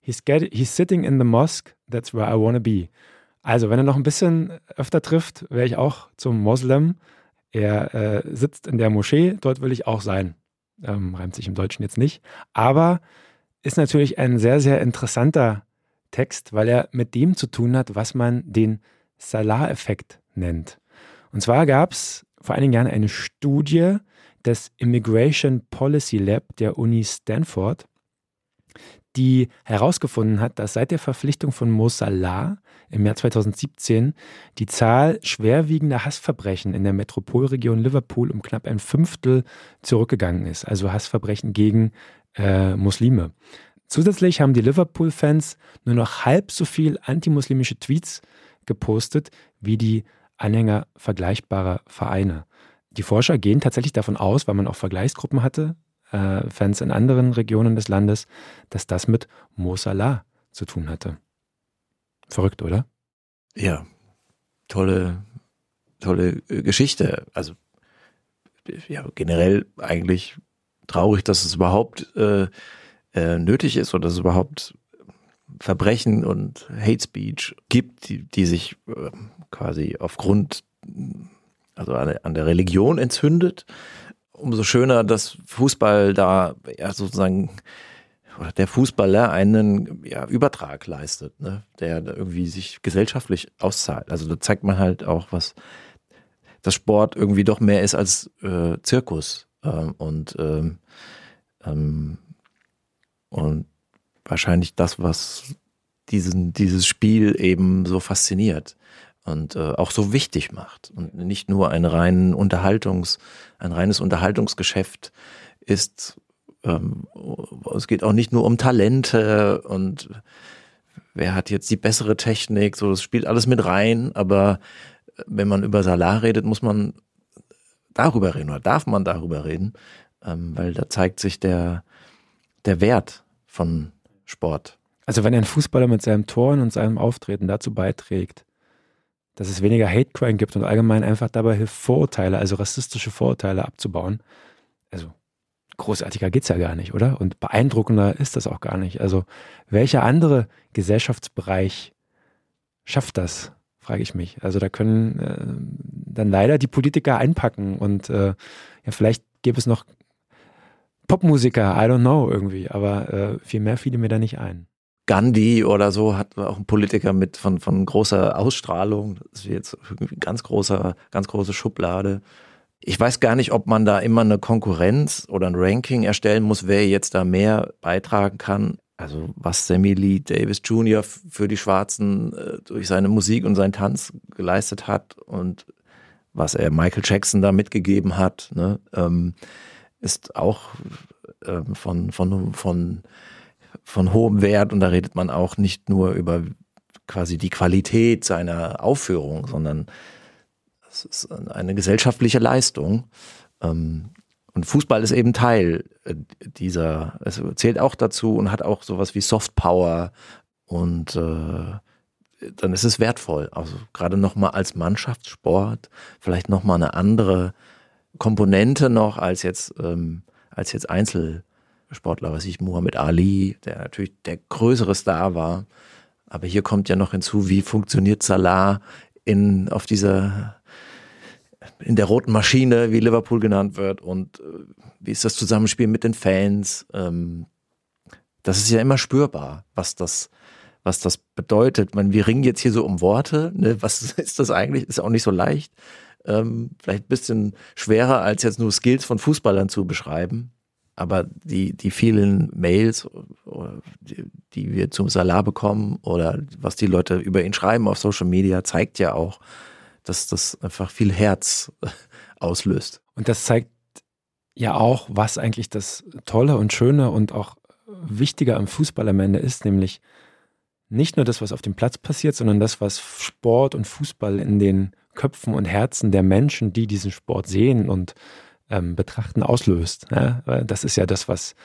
He's, get, he's sitting in the mosque, that's where I wanna be. Also, wenn er noch ein bisschen öfter trifft, wäre ich auch zum Moslem. Er äh, sitzt in der Moschee, dort will ich auch sein. Ähm, reimt sich im Deutschen jetzt nicht. Aber ist natürlich ein sehr, sehr interessanter Text, weil er mit dem zu tun hat, was man den Salah-Effekt nennt. Und zwar gab es vor einigen Jahren eine Studie, des Immigration Policy Lab der Uni Stanford, die herausgefunden hat, dass seit der Verpflichtung von Mo Salah im Jahr 2017 die Zahl schwerwiegender Hassverbrechen in der Metropolregion Liverpool um knapp ein Fünftel zurückgegangen ist, also Hassverbrechen gegen äh, Muslime. Zusätzlich haben die Liverpool-Fans nur noch halb so viel antimuslimische Tweets gepostet wie die Anhänger vergleichbarer Vereine. Die Forscher gehen tatsächlich davon aus, weil man auch Vergleichsgruppen hatte, äh, Fans in anderen Regionen des Landes, dass das mit Mo Salah zu tun hatte. Verrückt, oder? Ja, tolle, tolle äh, Geschichte. Also ja, generell eigentlich traurig, dass es überhaupt äh, äh, nötig ist oder es überhaupt Verbrechen und Hate Speech gibt, die, die sich äh, quasi aufgrund, also an, der Religion entzündet. Umso schöner, dass Fußball da ja sozusagen oder der Fußballer einen ja, Übertrag leistet, ne? der irgendwie sich gesellschaftlich auszahlt. Also da zeigt man halt auch, was das Sport irgendwie doch mehr ist als äh, Zirkus. Ähm, und, ähm, ähm, und wahrscheinlich das, was diesen, dieses Spiel eben so fasziniert und äh, auch so wichtig macht und nicht nur ein rein Unterhaltungs, ein reines Unterhaltungsgeschäft ist. Ähm, es geht auch nicht nur um Talente und wer hat jetzt die bessere Technik, so das spielt alles mit rein, aber wenn man über Salar redet, muss man darüber reden oder darf man darüber reden, ähm, weil da zeigt sich der, der Wert von Sport. Also wenn ein Fußballer mit seinem Toren und seinem Auftreten dazu beiträgt, dass es weniger Hate Crime gibt und allgemein einfach dabei hilft, Vorurteile, also rassistische Vorurteile abzubauen. Also großartiger geht es ja gar nicht, oder? Und beeindruckender ist das auch gar nicht. Also welcher andere Gesellschaftsbereich schafft das, frage ich mich. Also da können äh, dann leider die Politiker einpacken und äh, ja, vielleicht gäbe es noch Popmusiker, I don't know irgendwie, aber äh, viel mehr fiel mir da nicht ein. Gandhi oder so hat auch ein Politiker mit von, von großer Ausstrahlung. Das ist jetzt ganz großer, ganz große Schublade. Ich weiß gar nicht, ob man da immer eine Konkurrenz oder ein Ranking erstellen muss, wer jetzt da mehr beitragen kann. Also was Sammy Lee Davis Jr. für die Schwarzen äh, durch seine Musik und seinen Tanz geleistet hat und was er Michael Jackson da mitgegeben hat, ne, ähm, ist auch ähm, von, von, von von hohem Wert und da redet man auch nicht nur über quasi die Qualität seiner Aufführung, sondern es ist eine gesellschaftliche Leistung. Ähm, und Fußball ist eben Teil äh, dieser, es zählt auch dazu und hat auch sowas wie Soft Power und äh, dann ist es wertvoll. Also gerade nochmal als Mannschaftssport, vielleicht nochmal eine andere Komponente noch als jetzt, ähm, als jetzt Einzel. Sportler, was ich, Muhammad Ali, der natürlich der größere Star war. Aber hier kommt ja noch hinzu, wie funktioniert Salah in, auf dieser, in der roten Maschine, wie Liverpool genannt wird, und äh, wie ist das Zusammenspiel mit den Fans? Ähm, das ist ja immer spürbar, was das, was das bedeutet. Man, wir ringen jetzt hier so um Worte. Ne? Was (laughs) ist das eigentlich? Ist auch nicht so leicht. Ähm, vielleicht ein bisschen schwerer, als jetzt nur Skills von Fußballern zu beschreiben. Aber die, die vielen Mails, die, wir zum Salar bekommen oder was die Leute über ihn schreiben auf Social Media, zeigt ja auch, dass das einfach viel Herz (laughs) auslöst. Und das zeigt ja auch, was eigentlich das Tolle und Schöne und auch Wichtige am Fußball am Ende ist, nämlich nicht nur das, was auf dem Platz passiert, sondern das, was Sport und Fußball in den Köpfen und Herzen der Menschen, die diesen Sport sehen und ähm, Betrachten auslöst. Ja? Das ist ja das, was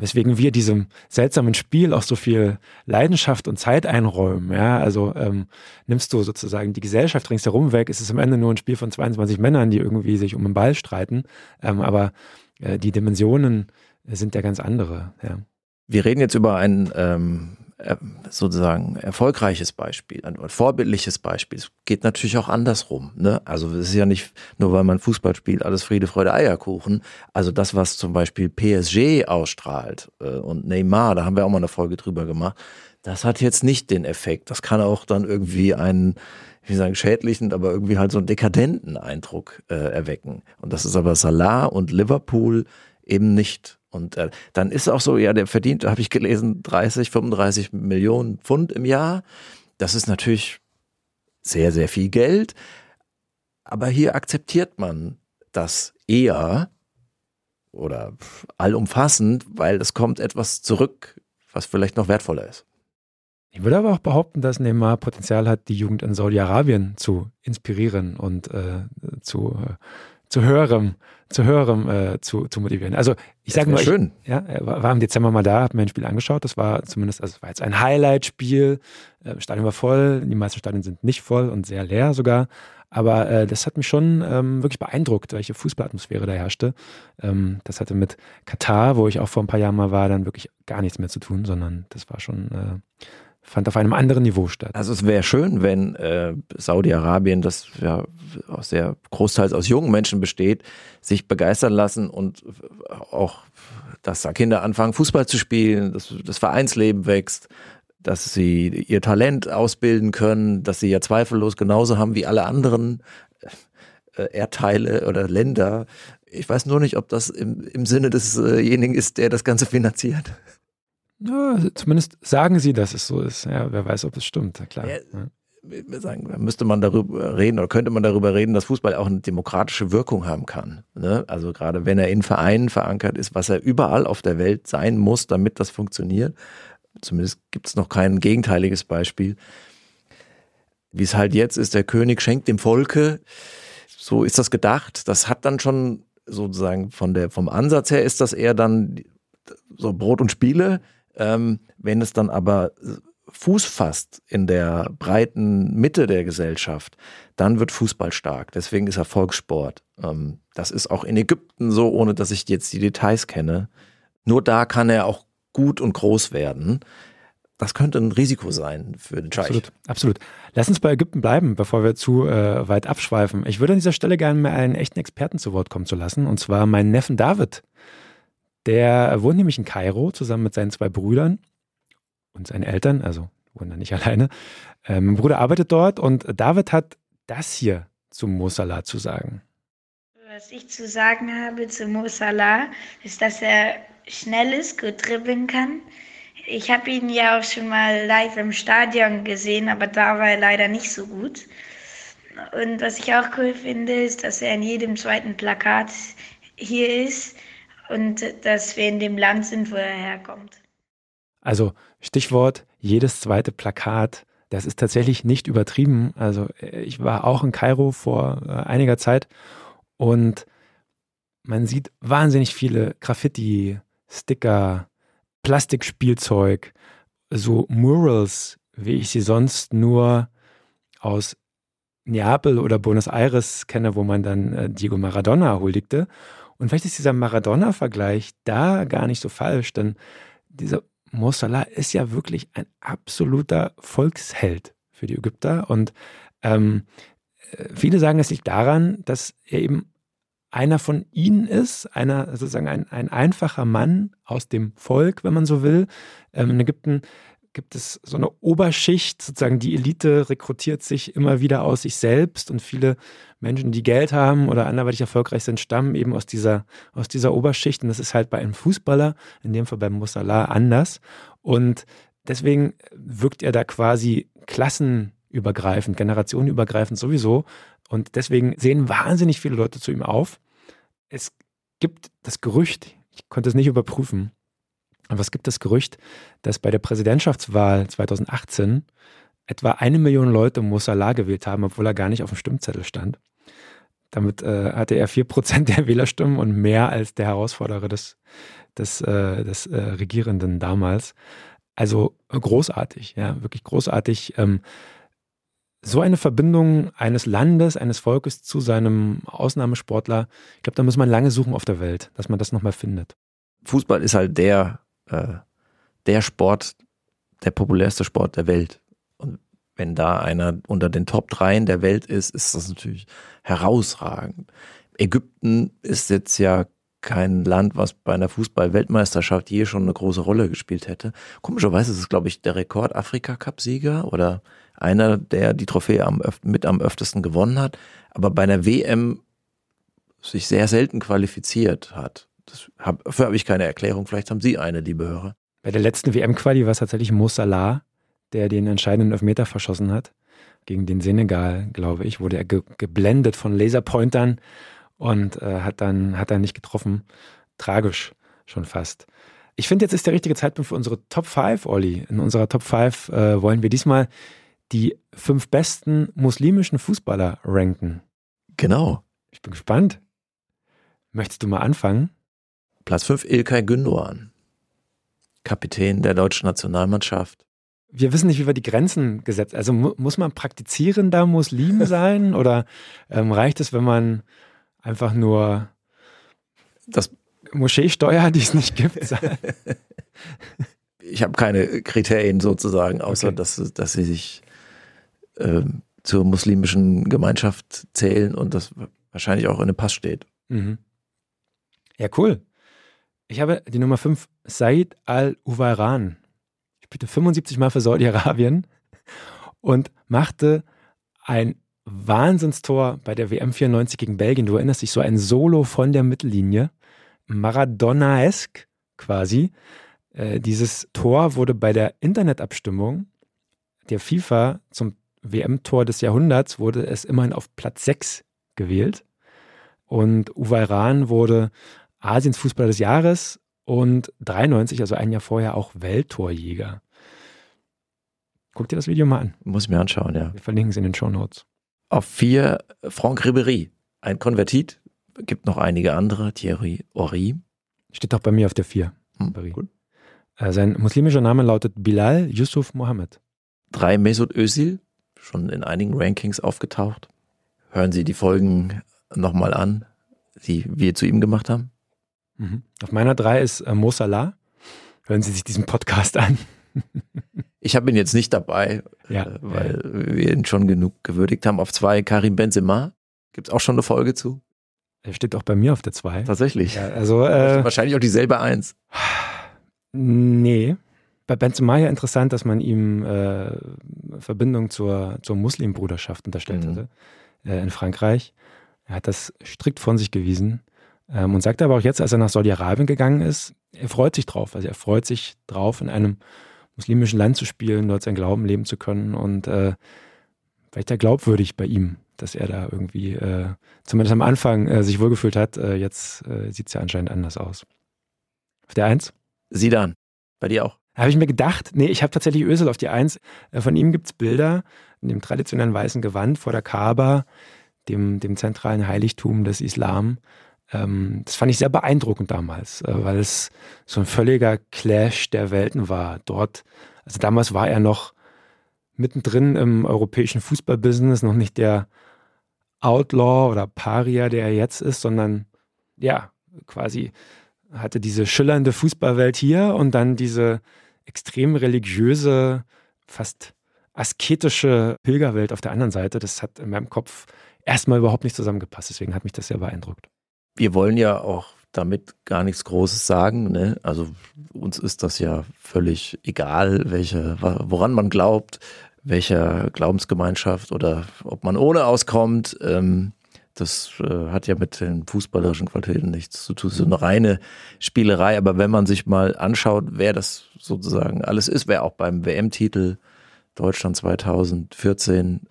weswegen wir diesem seltsamen Spiel auch so viel Leidenschaft und Zeit einräumen. Ja, also ähm, nimmst du sozusagen die Gesellschaft ringsherum weg, ist es am Ende nur ein Spiel von 22 Männern, die irgendwie sich um den Ball streiten. Ähm, aber äh, die Dimensionen sind ja ganz andere. Ja. Wir reden jetzt über ein ähm, äh, sozusagen erfolgreiches Beispiel, ein vorbildliches Beispiel. Es geht natürlich auch andersrum. Ne? Also es ist ja nicht nur, weil man Fußball spielt, alles Friede, Freude, Eierkuchen. Also das, was zum Beispiel PSG ausstrahlt äh, und Neymar, da haben wir auch mal eine Folge drüber gemacht, das hat jetzt nicht den Effekt. Das kann auch dann irgendwie einen, wie sagen, schädlichen, aber irgendwie halt so einen dekadenten Eindruck äh, erwecken. Und das ist aber Salah und Liverpool eben nicht. Und äh, dann ist auch so, ja, der verdient, habe ich gelesen, 30, 35 Millionen Pfund im Jahr. Das ist natürlich sehr, sehr viel Geld. Aber hier akzeptiert man das eher oder allumfassend, weil es kommt etwas zurück, was vielleicht noch wertvoller ist. Ich würde aber auch behaupten, dass Neymar Potenzial hat, die Jugend in Saudi-Arabien zu inspirieren und äh, zu, äh, zu höherem, zu höherem äh, zu, zu motivieren. Also ich sage nur, schön. Ich, ja, war im Dezember mal da, habe mir ein Spiel angeschaut. Das war zumindest, also war jetzt ein Highlight-Spiel. Äh, Stadion war voll, die meisten Stadien sind nicht voll und sehr leer sogar. Aber äh, das hat mich schon ähm, wirklich beeindruckt, welche Fußballatmosphäre da herrschte. Ähm, das hatte mit Katar, wo ich auch vor ein paar Jahren mal war, dann wirklich gar nichts mehr zu tun, sondern das war schon, äh, fand auf einem anderen Niveau statt. Also es wäre schön, wenn äh, Saudi-Arabien, das ja aus sehr großteils aus jungen Menschen besteht, sich begeistern lassen und auch, dass da Kinder anfangen, Fußball zu spielen, dass das Vereinsleben wächst dass sie ihr Talent ausbilden können, dass sie ja zweifellos genauso haben wie alle anderen äh, Erdteile oder Länder. Ich weiß nur nicht, ob das im, im Sinne desjenigen ist, der das Ganze finanziert. Ja, zumindest sagen sie, dass es so ist. Ja, wer weiß, ob es stimmt, klar. Ja. Sagen, müsste man darüber reden oder könnte man darüber reden, dass Fußball auch eine demokratische Wirkung haben kann. Ne? Also gerade wenn er in Vereinen verankert ist, was er überall auf der Welt sein muss, damit das funktioniert. Zumindest gibt es noch kein gegenteiliges Beispiel. Wie es halt jetzt ist, der König schenkt dem Volke. So ist das gedacht. Das hat dann schon sozusagen von der, vom Ansatz her ist das eher dann so Brot und Spiele. Ähm, wenn es dann aber Fuß fasst in der breiten Mitte der Gesellschaft, dann wird Fußball stark. Deswegen ist er Volkssport. Ähm, das ist auch in Ägypten so, ohne dass ich jetzt die Details kenne. Nur da kann er auch gut und groß werden. Das könnte ein Risiko sein für den Scheich. Absolut, absolut. Lass uns bei Ägypten bleiben, bevor wir zu äh, weit abschweifen. Ich würde an dieser Stelle gerne mal einen echten Experten zu Wort kommen zu lassen, und zwar meinen Neffen David. Der wohnt nämlich in Kairo zusammen mit seinen zwei Brüdern und seinen Eltern, also wohnt er nicht (laughs) alleine. Äh, mein Bruder arbeitet dort und David hat das hier zu Mosala zu sagen. Was ich zu sagen habe zu Mosala, ist, dass er schnell ist, gut dribbeln kann. Ich habe ihn ja auch schon mal live im Stadion gesehen, aber da war er leider nicht so gut. Und was ich auch cool finde, ist, dass er in jedem zweiten Plakat hier ist und dass wir in dem Land sind, wo er herkommt. Also Stichwort jedes zweite Plakat. Das ist tatsächlich nicht übertrieben. Also ich war auch in Kairo vor äh, einiger Zeit und man sieht wahnsinnig viele Graffiti, Sticker, Plastikspielzeug, so Murals, wie ich sie sonst nur aus Neapel oder Buenos Aires kenne, wo man dann äh, Diego Maradona huldigte. Und vielleicht ist dieser Maradona-Vergleich da gar nicht so falsch, denn dieser Mo Salah ist ja wirklich ein absoluter Volksheld für die Ägypter. Und ähm, äh, viele sagen, es liegt daran, dass er eben einer von ihnen ist, einer sozusagen ein, ein einfacher Mann aus dem Volk, wenn man so will. Ähm, in Ägypten gibt es so eine Oberschicht, sozusagen die Elite rekrutiert sich immer wieder aus sich selbst und viele Menschen, die Geld haben oder anderweitig erfolgreich sind, stammen eben aus dieser, aus dieser Oberschicht. Und das ist halt bei einem Fußballer, in dem Fall beim Musala, anders. Und deswegen wirkt er da quasi klassenübergreifend, generationenübergreifend sowieso. Und deswegen sehen wahnsinnig viele Leute zu ihm auf. Es gibt das Gerücht, ich konnte es nicht überprüfen, aber es gibt das Gerücht, dass bei der Präsidentschaftswahl 2018 etwa eine Million Leute Mossala gewählt haben, obwohl er gar nicht auf dem Stimmzettel stand. Damit äh, hatte er vier Prozent der Wählerstimmen und mehr als der Herausforderer des, des, äh, des äh, Regierenden damals. Also großartig, ja, wirklich großartig. Ähm, so eine Verbindung eines Landes, eines Volkes zu seinem Ausnahmesportler, ich glaube, da muss man lange suchen auf der Welt, dass man das nochmal findet. Fußball ist halt der, äh, der Sport, der populärste Sport der Welt. Und wenn da einer unter den Top 3 der Welt ist, ist das natürlich herausragend. Ägypten ist jetzt ja kein Land, was bei einer Fußball-Weltmeisterschaft je schon eine große Rolle gespielt hätte. Komischerweise ist es, glaube ich, der Rekord-Afrika-Cup-Sieger oder einer, der die Trophäe am, mit am öftesten gewonnen hat, aber bei einer WM sich sehr selten qualifiziert hat. Hab, dafür habe ich keine Erklärung. Vielleicht haben Sie eine, liebe Hörer. Bei der letzten WM-Quali war es tatsächlich Mo Salah, der den entscheidenden Elfmeter verschossen hat. Gegen den Senegal, glaube ich, wurde er ge geblendet von Laserpointern und äh, hat, dann, hat dann nicht getroffen. Tragisch schon fast. Ich finde, jetzt ist der richtige Zeitpunkt für unsere Top 5, Olli. In unserer Top 5 äh, wollen wir diesmal die fünf besten muslimischen Fußballer ranken. Genau. Ich bin gespannt. Möchtest du mal anfangen? Platz 5 Ilkay Gündoğan, Kapitän der deutschen Nationalmannschaft. Wir wissen nicht, wie wir die Grenzen gesetzt. Also mu muss man praktizierender Muslim (laughs) sein oder ähm, reicht es, wenn man einfach nur das Moscheesteuer, die es nicht gibt? (laughs) ich habe keine Kriterien sozusagen, außer okay. dass, dass sie sich äh, zur muslimischen Gemeinschaft zählen und das wahrscheinlich auch in einem Pass steht. Mhm. Ja, cool. Ich habe die Nummer 5, Said al-Uwairan. Spielte 75 Mal für Saudi-Arabien und machte ein Wahnsinnstor bei der WM 94 gegen Belgien. Du erinnerst dich, so ein Solo von der Mittellinie. Maradona-esk quasi. Äh, dieses Tor wurde bei der Internetabstimmung der FIFA zum WM-Tor des Jahrhunderts, wurde es immerhin auf Platz 6 gewählt. Und Uwe Iran wurde Asiens Fußballer des Jahres und 93, also ein Jahr vorher, auch Welttorjäger. Guck dir das Video mal an. Muss ich mir anschauen, ja. Wir verlinken es in den Show Notes. Auf vier Franck Ribéry, ein Konvertit. Gibt noch einige andere, Thierry Horry. Steht doch bei mir auf der vier. Hm, gut. Äh, sein muslimischer Name lautet Bilal Yusuf Mohammed. Drei Mesut Özil, schon in einigen Rankings aufgetaucht. Hören Sie die Folgen nochmal an, die wir zu ihm gemacht haben. Mhm. Auf meiner drei ist äh, Mo Salah. Hören Sie sich diesen Podcast an. (laughs) ich habe ihn jetzt nicht dabei, ja, äh, weil ja. wir ihn schon genug gewürdigt haben. Auf zwei Karim Benzema. Gibt es auch schon eine Folge zu? Er steht auch bei mir auf der zwei. Tatsächlich. Ja, also, äh, wahrscheinlich auch dieselbe Eins. Nee. Bei Benzema ja interessant, dass man ihm äh, Verbindung zur, zur Muslimbruderschaft unterstellt mhm. hatte äh, in Frankreich. Er hat das strikt von sich gewiesen und sagte aber auch jetzt, als er nach Saudi-Arabien gegangen ist, er freut sich drauf. Also er freut sich drauf, in einem muslimischen Land zu spielen, dort sein Glauben leben zu können und äh, vielleicht ja glaubwürdig bei ihm, dass er da irgendwie äh, zumindest am Anfang äh, sich wohlgefühlt hat. Äh, jetzt äh, sieht es ja anscheinend anders aus. Auf der Eins? Sidan. Bei dir auch? habe ich mir gedacht, nee, ich habe tatsächlich Ösel auf die Eins. Äh, von ihm gibt es Bilder in dem traditionellen weißen Gewand vor der Kaaba, dem, dem zentralen Heiligtum des Islam. Ähm, das fand ich sehr beeindruckend damals, äh, weil es so ein völliger Clash der Welten war. Dort, also damals war er noch mittendrin im europäischen Fußballbusiness, noch nicht der Outlaw oder Paria, der er jetzt ist, sondern ja, quasi hatte diese schillernde Fußballwelt hier und dann diese extrem religiöse, fast asketische Pilgerwelt auf der anderen Seite. Das hat in meinem Kopf erstmal überhaupt nicht zusammengepasst. Deswegen hat mich das sehr beeindruckt. Wir wollen ja auch damit gar nichts Großes sagen. Ne? Also uns ist das ja völlig egal, welche, woran man glaubt, welcher Glaubensgemeinschaft oder ob man ohne auskommt. Ähm, das äh, hat ja mit den fußballerischen Qualitäten nichts zu tun. So eine reine Spielerei. Aber wenn man sich mal anschaut, wer das sozusagen alles ist, wer auch beim WM-Titel Deutschland 2014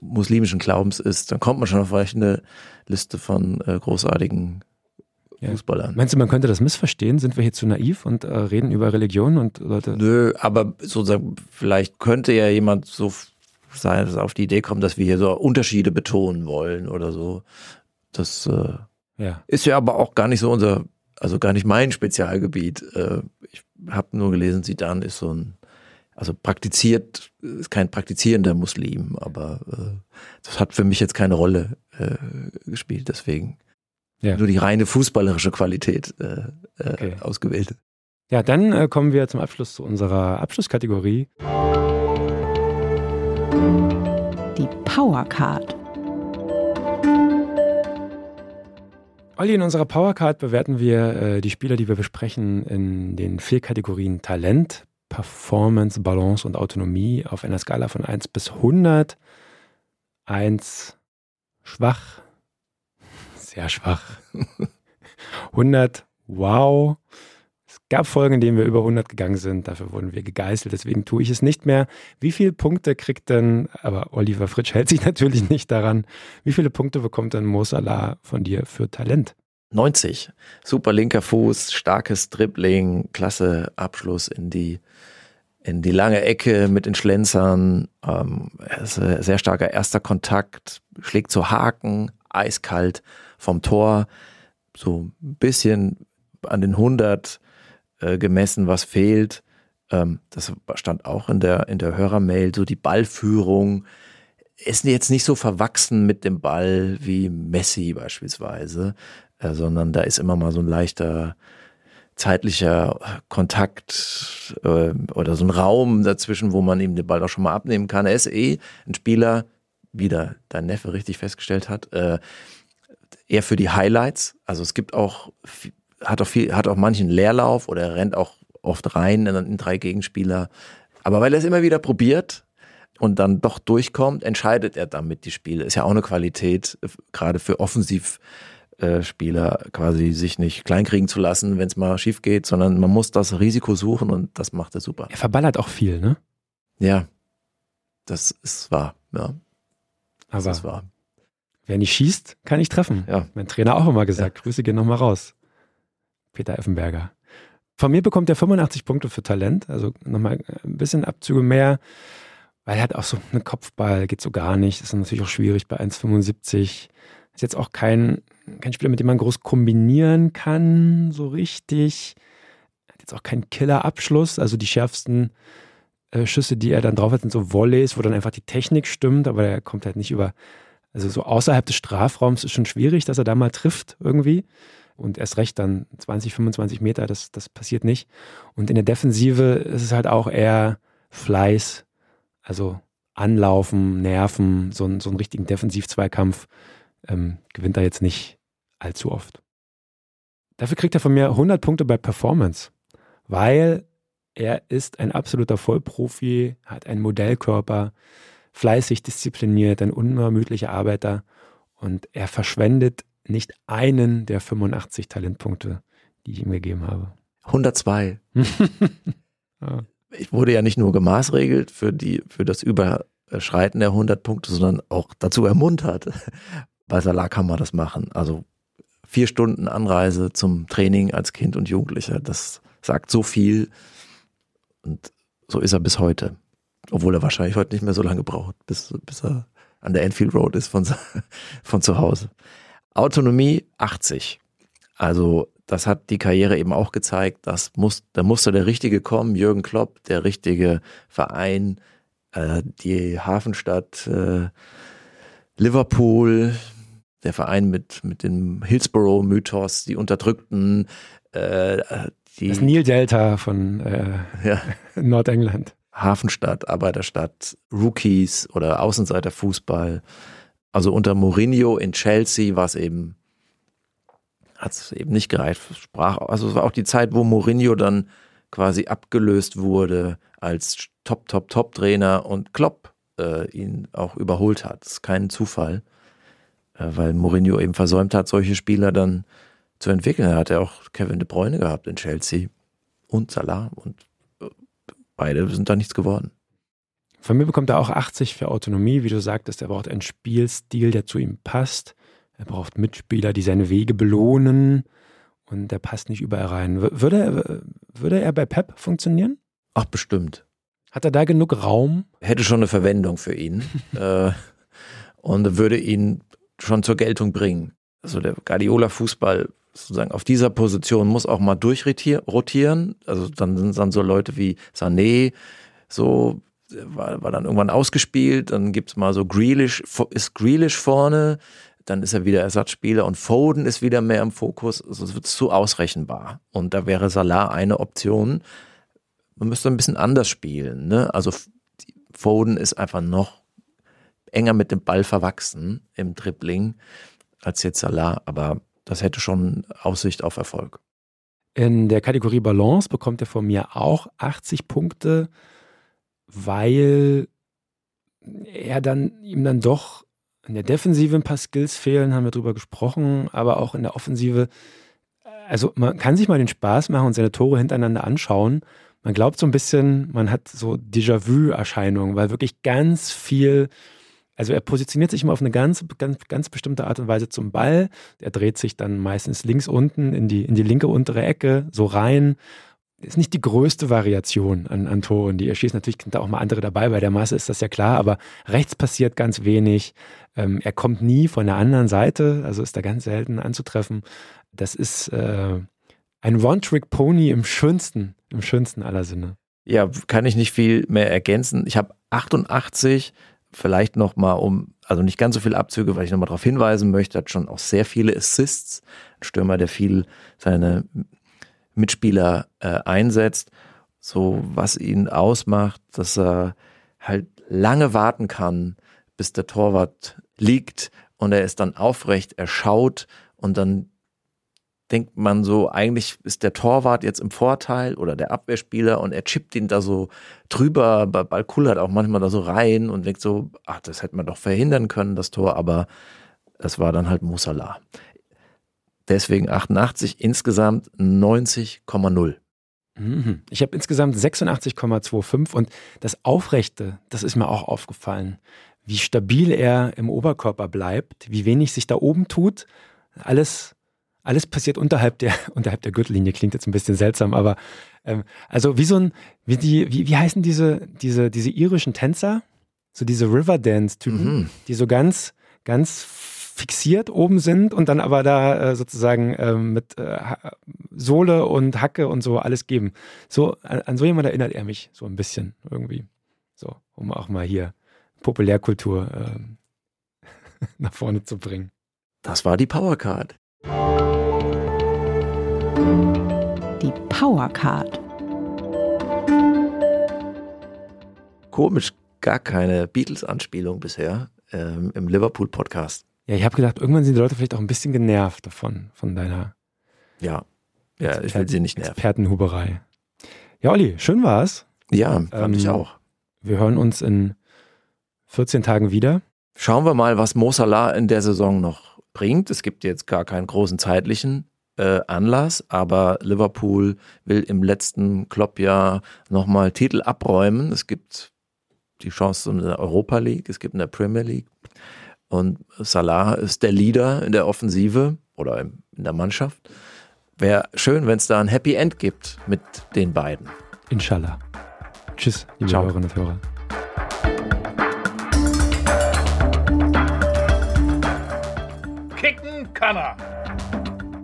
muslimischen Glaubens ist, dann kommt man schon auf eine Liste von äh, großartigen ja. Fußballern. Meinst du, man könnte das missverstehen? Sind wir hier zu naiv und äh, reden über Religion und Leute? Nö, aber sozusagen, vielleicht könnte ja jemand so sein, dass auf die Idee kommt, dass wir hier so Unterschiede betonen wollen oder so. Das äh, ja. ist ja aber auch gar nicht so unser, also gar nicht mein Spezialgebiet. Äh, ich habe nur gelesen, Sidan ist so ein, also praktiziert, ist kein praktizierender Muslim, aber äh, das hat für mich jetzt keine Rolle äh, gespielt, deswegen ja. nur die reine fußballerische Qualität äh, äh, okay. ausgewählt. Ja, dann kommen wir zum Abschluss zu unserer Abschlusskategorie. Die Powercard. Olli, in unserer Powercard bewerten wir äh, die Spieler, die wir besprechen, in den vier Kategorien Talent, Performance, Balance und Autonomie auf einer Skala von 1 bis 100. 1 schwach, sehr schwach. 100 wow, gab Folgen, in denen wir über 100 gegangen sind. Dafür wurden wir gegeißelt. Deswegen tue ich es nicht mehr. Wie viele Punkte kriegt denn, aber Oliver Fritsch hält sich (laughs) natürlich nicht daran, wie viele Punkte bekommt denn Mo Salah von dir für Talent? 90. Super linker Fuß, starkes Dribbling, klasse Abschluss in die, in die lange Ecke mit den Schlenzern. Ähm, sehr starker erster Kontakt, schlägt zu Haken, eiskalt vom Tor so ein bisschen an den 100 äh, gemessen, was fehlt. Ähm, das stand auch in der, in der Hörermail, so die Ballführung ist jetzt nicht so verwachsen mit dem Ball wie Messi beispielsweise, äh, sondern da ist immer mal so ein leichter zeitlicher Kontakt äh, oder so ein Raum dazwischen, wo man ihm den Ball auch schon mal abnehmen kann. Er ist eh ein Spieler, wie dein Neffe richtig festgestellt hat, äh, eher für die Highlights. Also es gibt auch, hat auch viel, hat auch manchen Leerlauf oder er rennt auch oft rein in, in drei Gegenspieler. Aber weil er es immer wieder probiert, und dann doch durchkommt, entscheidet er damit die Spiele. Ist ja auch eine Qualität, gerade für Offensiv, äh, Spieler quasi sich nicht kleinkriegen zu lassen, wenn es mal schief geht, sondern man muss das Risiko suchen und das macht er super. Er verballert auch viel, ne? Ja, das ist wahr, ja. Das ist wahr. Wer nicht schießt, kann nicht treffen. Ja. Mein Trainer auch immer gesagt, ja. Grüße gehen nochmal raus. Peter Effenberger. Von mir bekommt er 85 Punkte für Talent, also nochmal ein bisschen Abzüge mehr, weil er hat auch so einen Kopfball, geht so gar nicht. Das ist natürlich auch schwierig bei 1,75. Ist jetzt auch kein kein Spieler, mit dem man groß kombinieren kann, so richtig. Hat jetzt auch keinen Killer-Abschluss. Also die schärfsten äh, Schüsse, die er dann drauf hat, sind so Volleys, wo dann einfach die Technik stimmt, aber er kommt halt nicht über. Also so außerhalb des Strafraums ist schon schwierig, dass er da mal trifft irgendwie. Und erst recht dann 20, 25 Meter, das, das passiert nicht. Und in der Defensive ist es halt auch eher Fleiß, also Anlaufen, Nerven, so, ein, so einen richtigen Defensiv-Zweikampf ähm, gewinnt er jetzt nicht allzu oft. Dafür kriegt er von mir 100 Punkte bei Performance, weil er ist ein absoluter Vollprofi, hat einen Modellkörper, fleißig, diszipliniert, ein unermüdlicher Arbeiter und er verschwendet nicht einen der 85 Talentpunkte, die ich ihm gegeben habe. 102. (laughs) ja. Ich wurde ja nicht nur gemaßregelt für, die, für das Überschreiten der 100 Punkte, sondern auch dazu ermuntert. (laughs) Bei Salah kann man das machen. Also vier Stunden Anreise zum Training als Kind und Jugendlicher. Das sagt so viel. Und so ist er bis heute. Obwohl er wahrscheinlich heute nicht mehr so lange braucht, bis, bis er an der Enfield Road ist von, (laughs) von zu Hause. Autonomie 80. Also das hat die Karriere eben auch gezeigt. Das muss, da musste der Richtige kommen, Jürgen Klopp, der richtige Verein, äh, die Hafenstadt äh, Liverpool, der Verein mit, mit dem Hillsborough-Mythos, die Unterdrückten, äh, die. Das Nil-Delta von äh, ja. (laughs) Nordengland. Hafenstadt, Arbeiterstadt, Rookies oder Außenseiterfußball. Also unter Mourinho in Chelsea war es eben, hat es eben nicht gereicht. Sprach, also es war auch die Zeit, wo Mourinho dann quasi abgelöst wurde als Top, Top, Top-Trainer und Klopp äh, ihn auch überholt hat. Das ist kein Zufall. Äh, weil Mourinho eben versäumt hat, solche Spieler dann zu entwickeln. Er hat ja auch Kevin De Bruyne gehabt in Chelsea und Salah und äh, beide sind da nichts geworden. Von mir bekommt er auch 80 für Autonomie, wie du sagtest. Er braucht einen Spielstil, der zu ihm passt. Er braucht Mitspieler, die seine Wege belohnen. Und der passt nicht überall rein. Würde, würde er bei Pep funktionieren? Ach, bestimmt. Hat er da genug Raum? Hätte schon eine Verwendung für ihn. (laughs) äh, und würde ihn schon zur Geltung bringen. Also der Guardiola-Fußball sozusagen auf dieser Position muss auch mal durchrotieren. Also dann sind dann so Leute wie Sané, so war, war dann irgendwann ausgespielt, dann gibt es mal so Grealish, ist Grealish vorne, dann ist er wieder Ersatzspieler und Foden ist wieder mehr im Fokus. Also es wird zu ausrechenbar. Und da wäre Salah eine Option. Man müsste ein bisschen anders spielen. Ne? Also Foden ist einfach noch enger mit dem Ball verwachsen im Dribbling als jetzt Salah, aber das hätte schon Aussicht auf Erfolg. In der Kategorie Balance bekommt er von mir auch 80 Punkte, weil er dann ihm dann doch in der Defensive ein paar Skills fehlen, haben wir drüber gesprochen, aber auch in der Offensive. Also man kann sich mal den Spaß machen und seine Tore hintereinander anschauen. Man glaubt so ein bisschen, man hat so Déjà-vu-Erscheinungen, weil wirklich ganz viel also er positioniert sich immer auf eine ganz, ganz, ganz bestimmte Art und Weise zum Ball. Er dreht sich dann meistens links unten in die, in die linke untere Ecke, so rein. ist nicht die größte Variation an, an Toren, die er schießt. Natürlich sind da auch mal andere dabei, bei der Masse ist das ja klar, aber rechts passiert ganz wenig. Ähm, er kommt nie von der anderen Seite, also ist da ganz selten anzutreffen. Das ist äh, ein One-Trick-Pony im schönsten, im schönsten aller Sinne. Ja, kann ich nicht viel mehr ergänzen. Ich habe 88, vielleicht nochmal um, also nicht ganz so viele Abzüge, weil ich nochmal darauf hinweisen möchte, hat schon auch sehr viele Assists. Ein Stürmer, der viel seine Mitspieler äh, einsetzt. So, was ihn ausmacht, dass er halt lange warten kann, bis der Torwart liegt und er ist dann aufrecht, er schaut und dann denkt man so, eigentlich ist der Torwart jetzt im Vorteil oder der Abwehrspieler und er chippt ihn da so drüber, Ball kullert auch manchmal da so rein und denkt so, ach, das hätte man doch verhindern können, das Tor, aber es war dann halt Musala. Deswegen 88, insgesamt 90,0. Mhm. Ich habe insgesamt 86,25 und das Aufrechte, das ist mir auch aufgefallen. Wie stabil er im Oberkörper bleibt, wie wenig sich da oben tut. Alles alles passiert unterhalb der, (laughs) unterhalb der Gürtellinie, klingt jetzt ein bisschen seltsam, aber ähm, also wie so ein, wie die, wie, wie heißen diese, diese, diese irischen Tänzer? So diese Riverdance-Typen, mhm. die so ganz, ganz fixiert oben sind und dann aber da äh, sozusagen äh, mit äh, Sohle und Hacke und so alles geben. So, an, an so jemand erinnert er mich so ein bisschen irgendwie. So, um auch mal hier Populärkultur ähm, (laughs) nach vorne zu bringen. Das war die Powercard. Die Powercard. Komisch, gar keine Beatles-Anspielung bisher ähm, im Liverpool-Podcast. Ja, ich habe gedacht, irgendwann sind die Leute vielleicht auch ein bisschen genervt davon, von deiner ja. Ja, ich will sie nicht nerven. Expertenhuberei. Ja, Olli, schön war's. Ja, fand ähm, ich auch. Wir hören uns in 14 Tagen wieder. Schauen wir mal, was Mo Salah in der Saison noch bringt. Es gibt jetzt gar keinen großen zeitlichen äh, Anlass, aber Liverpool will im letzten Kloppjahr nochmal Titel abräumen. Es gibt die Chance in der Europa League, es gibt in der Premier League. Und Salah ist der Leader in der Offensive oder in der Mannschaft. Wäre schön, wenn es da ein Happy End gibt mit den beiden. Inshallah. Tschüss, liebe Ciao. Hörerinnen und Hörer. kann er.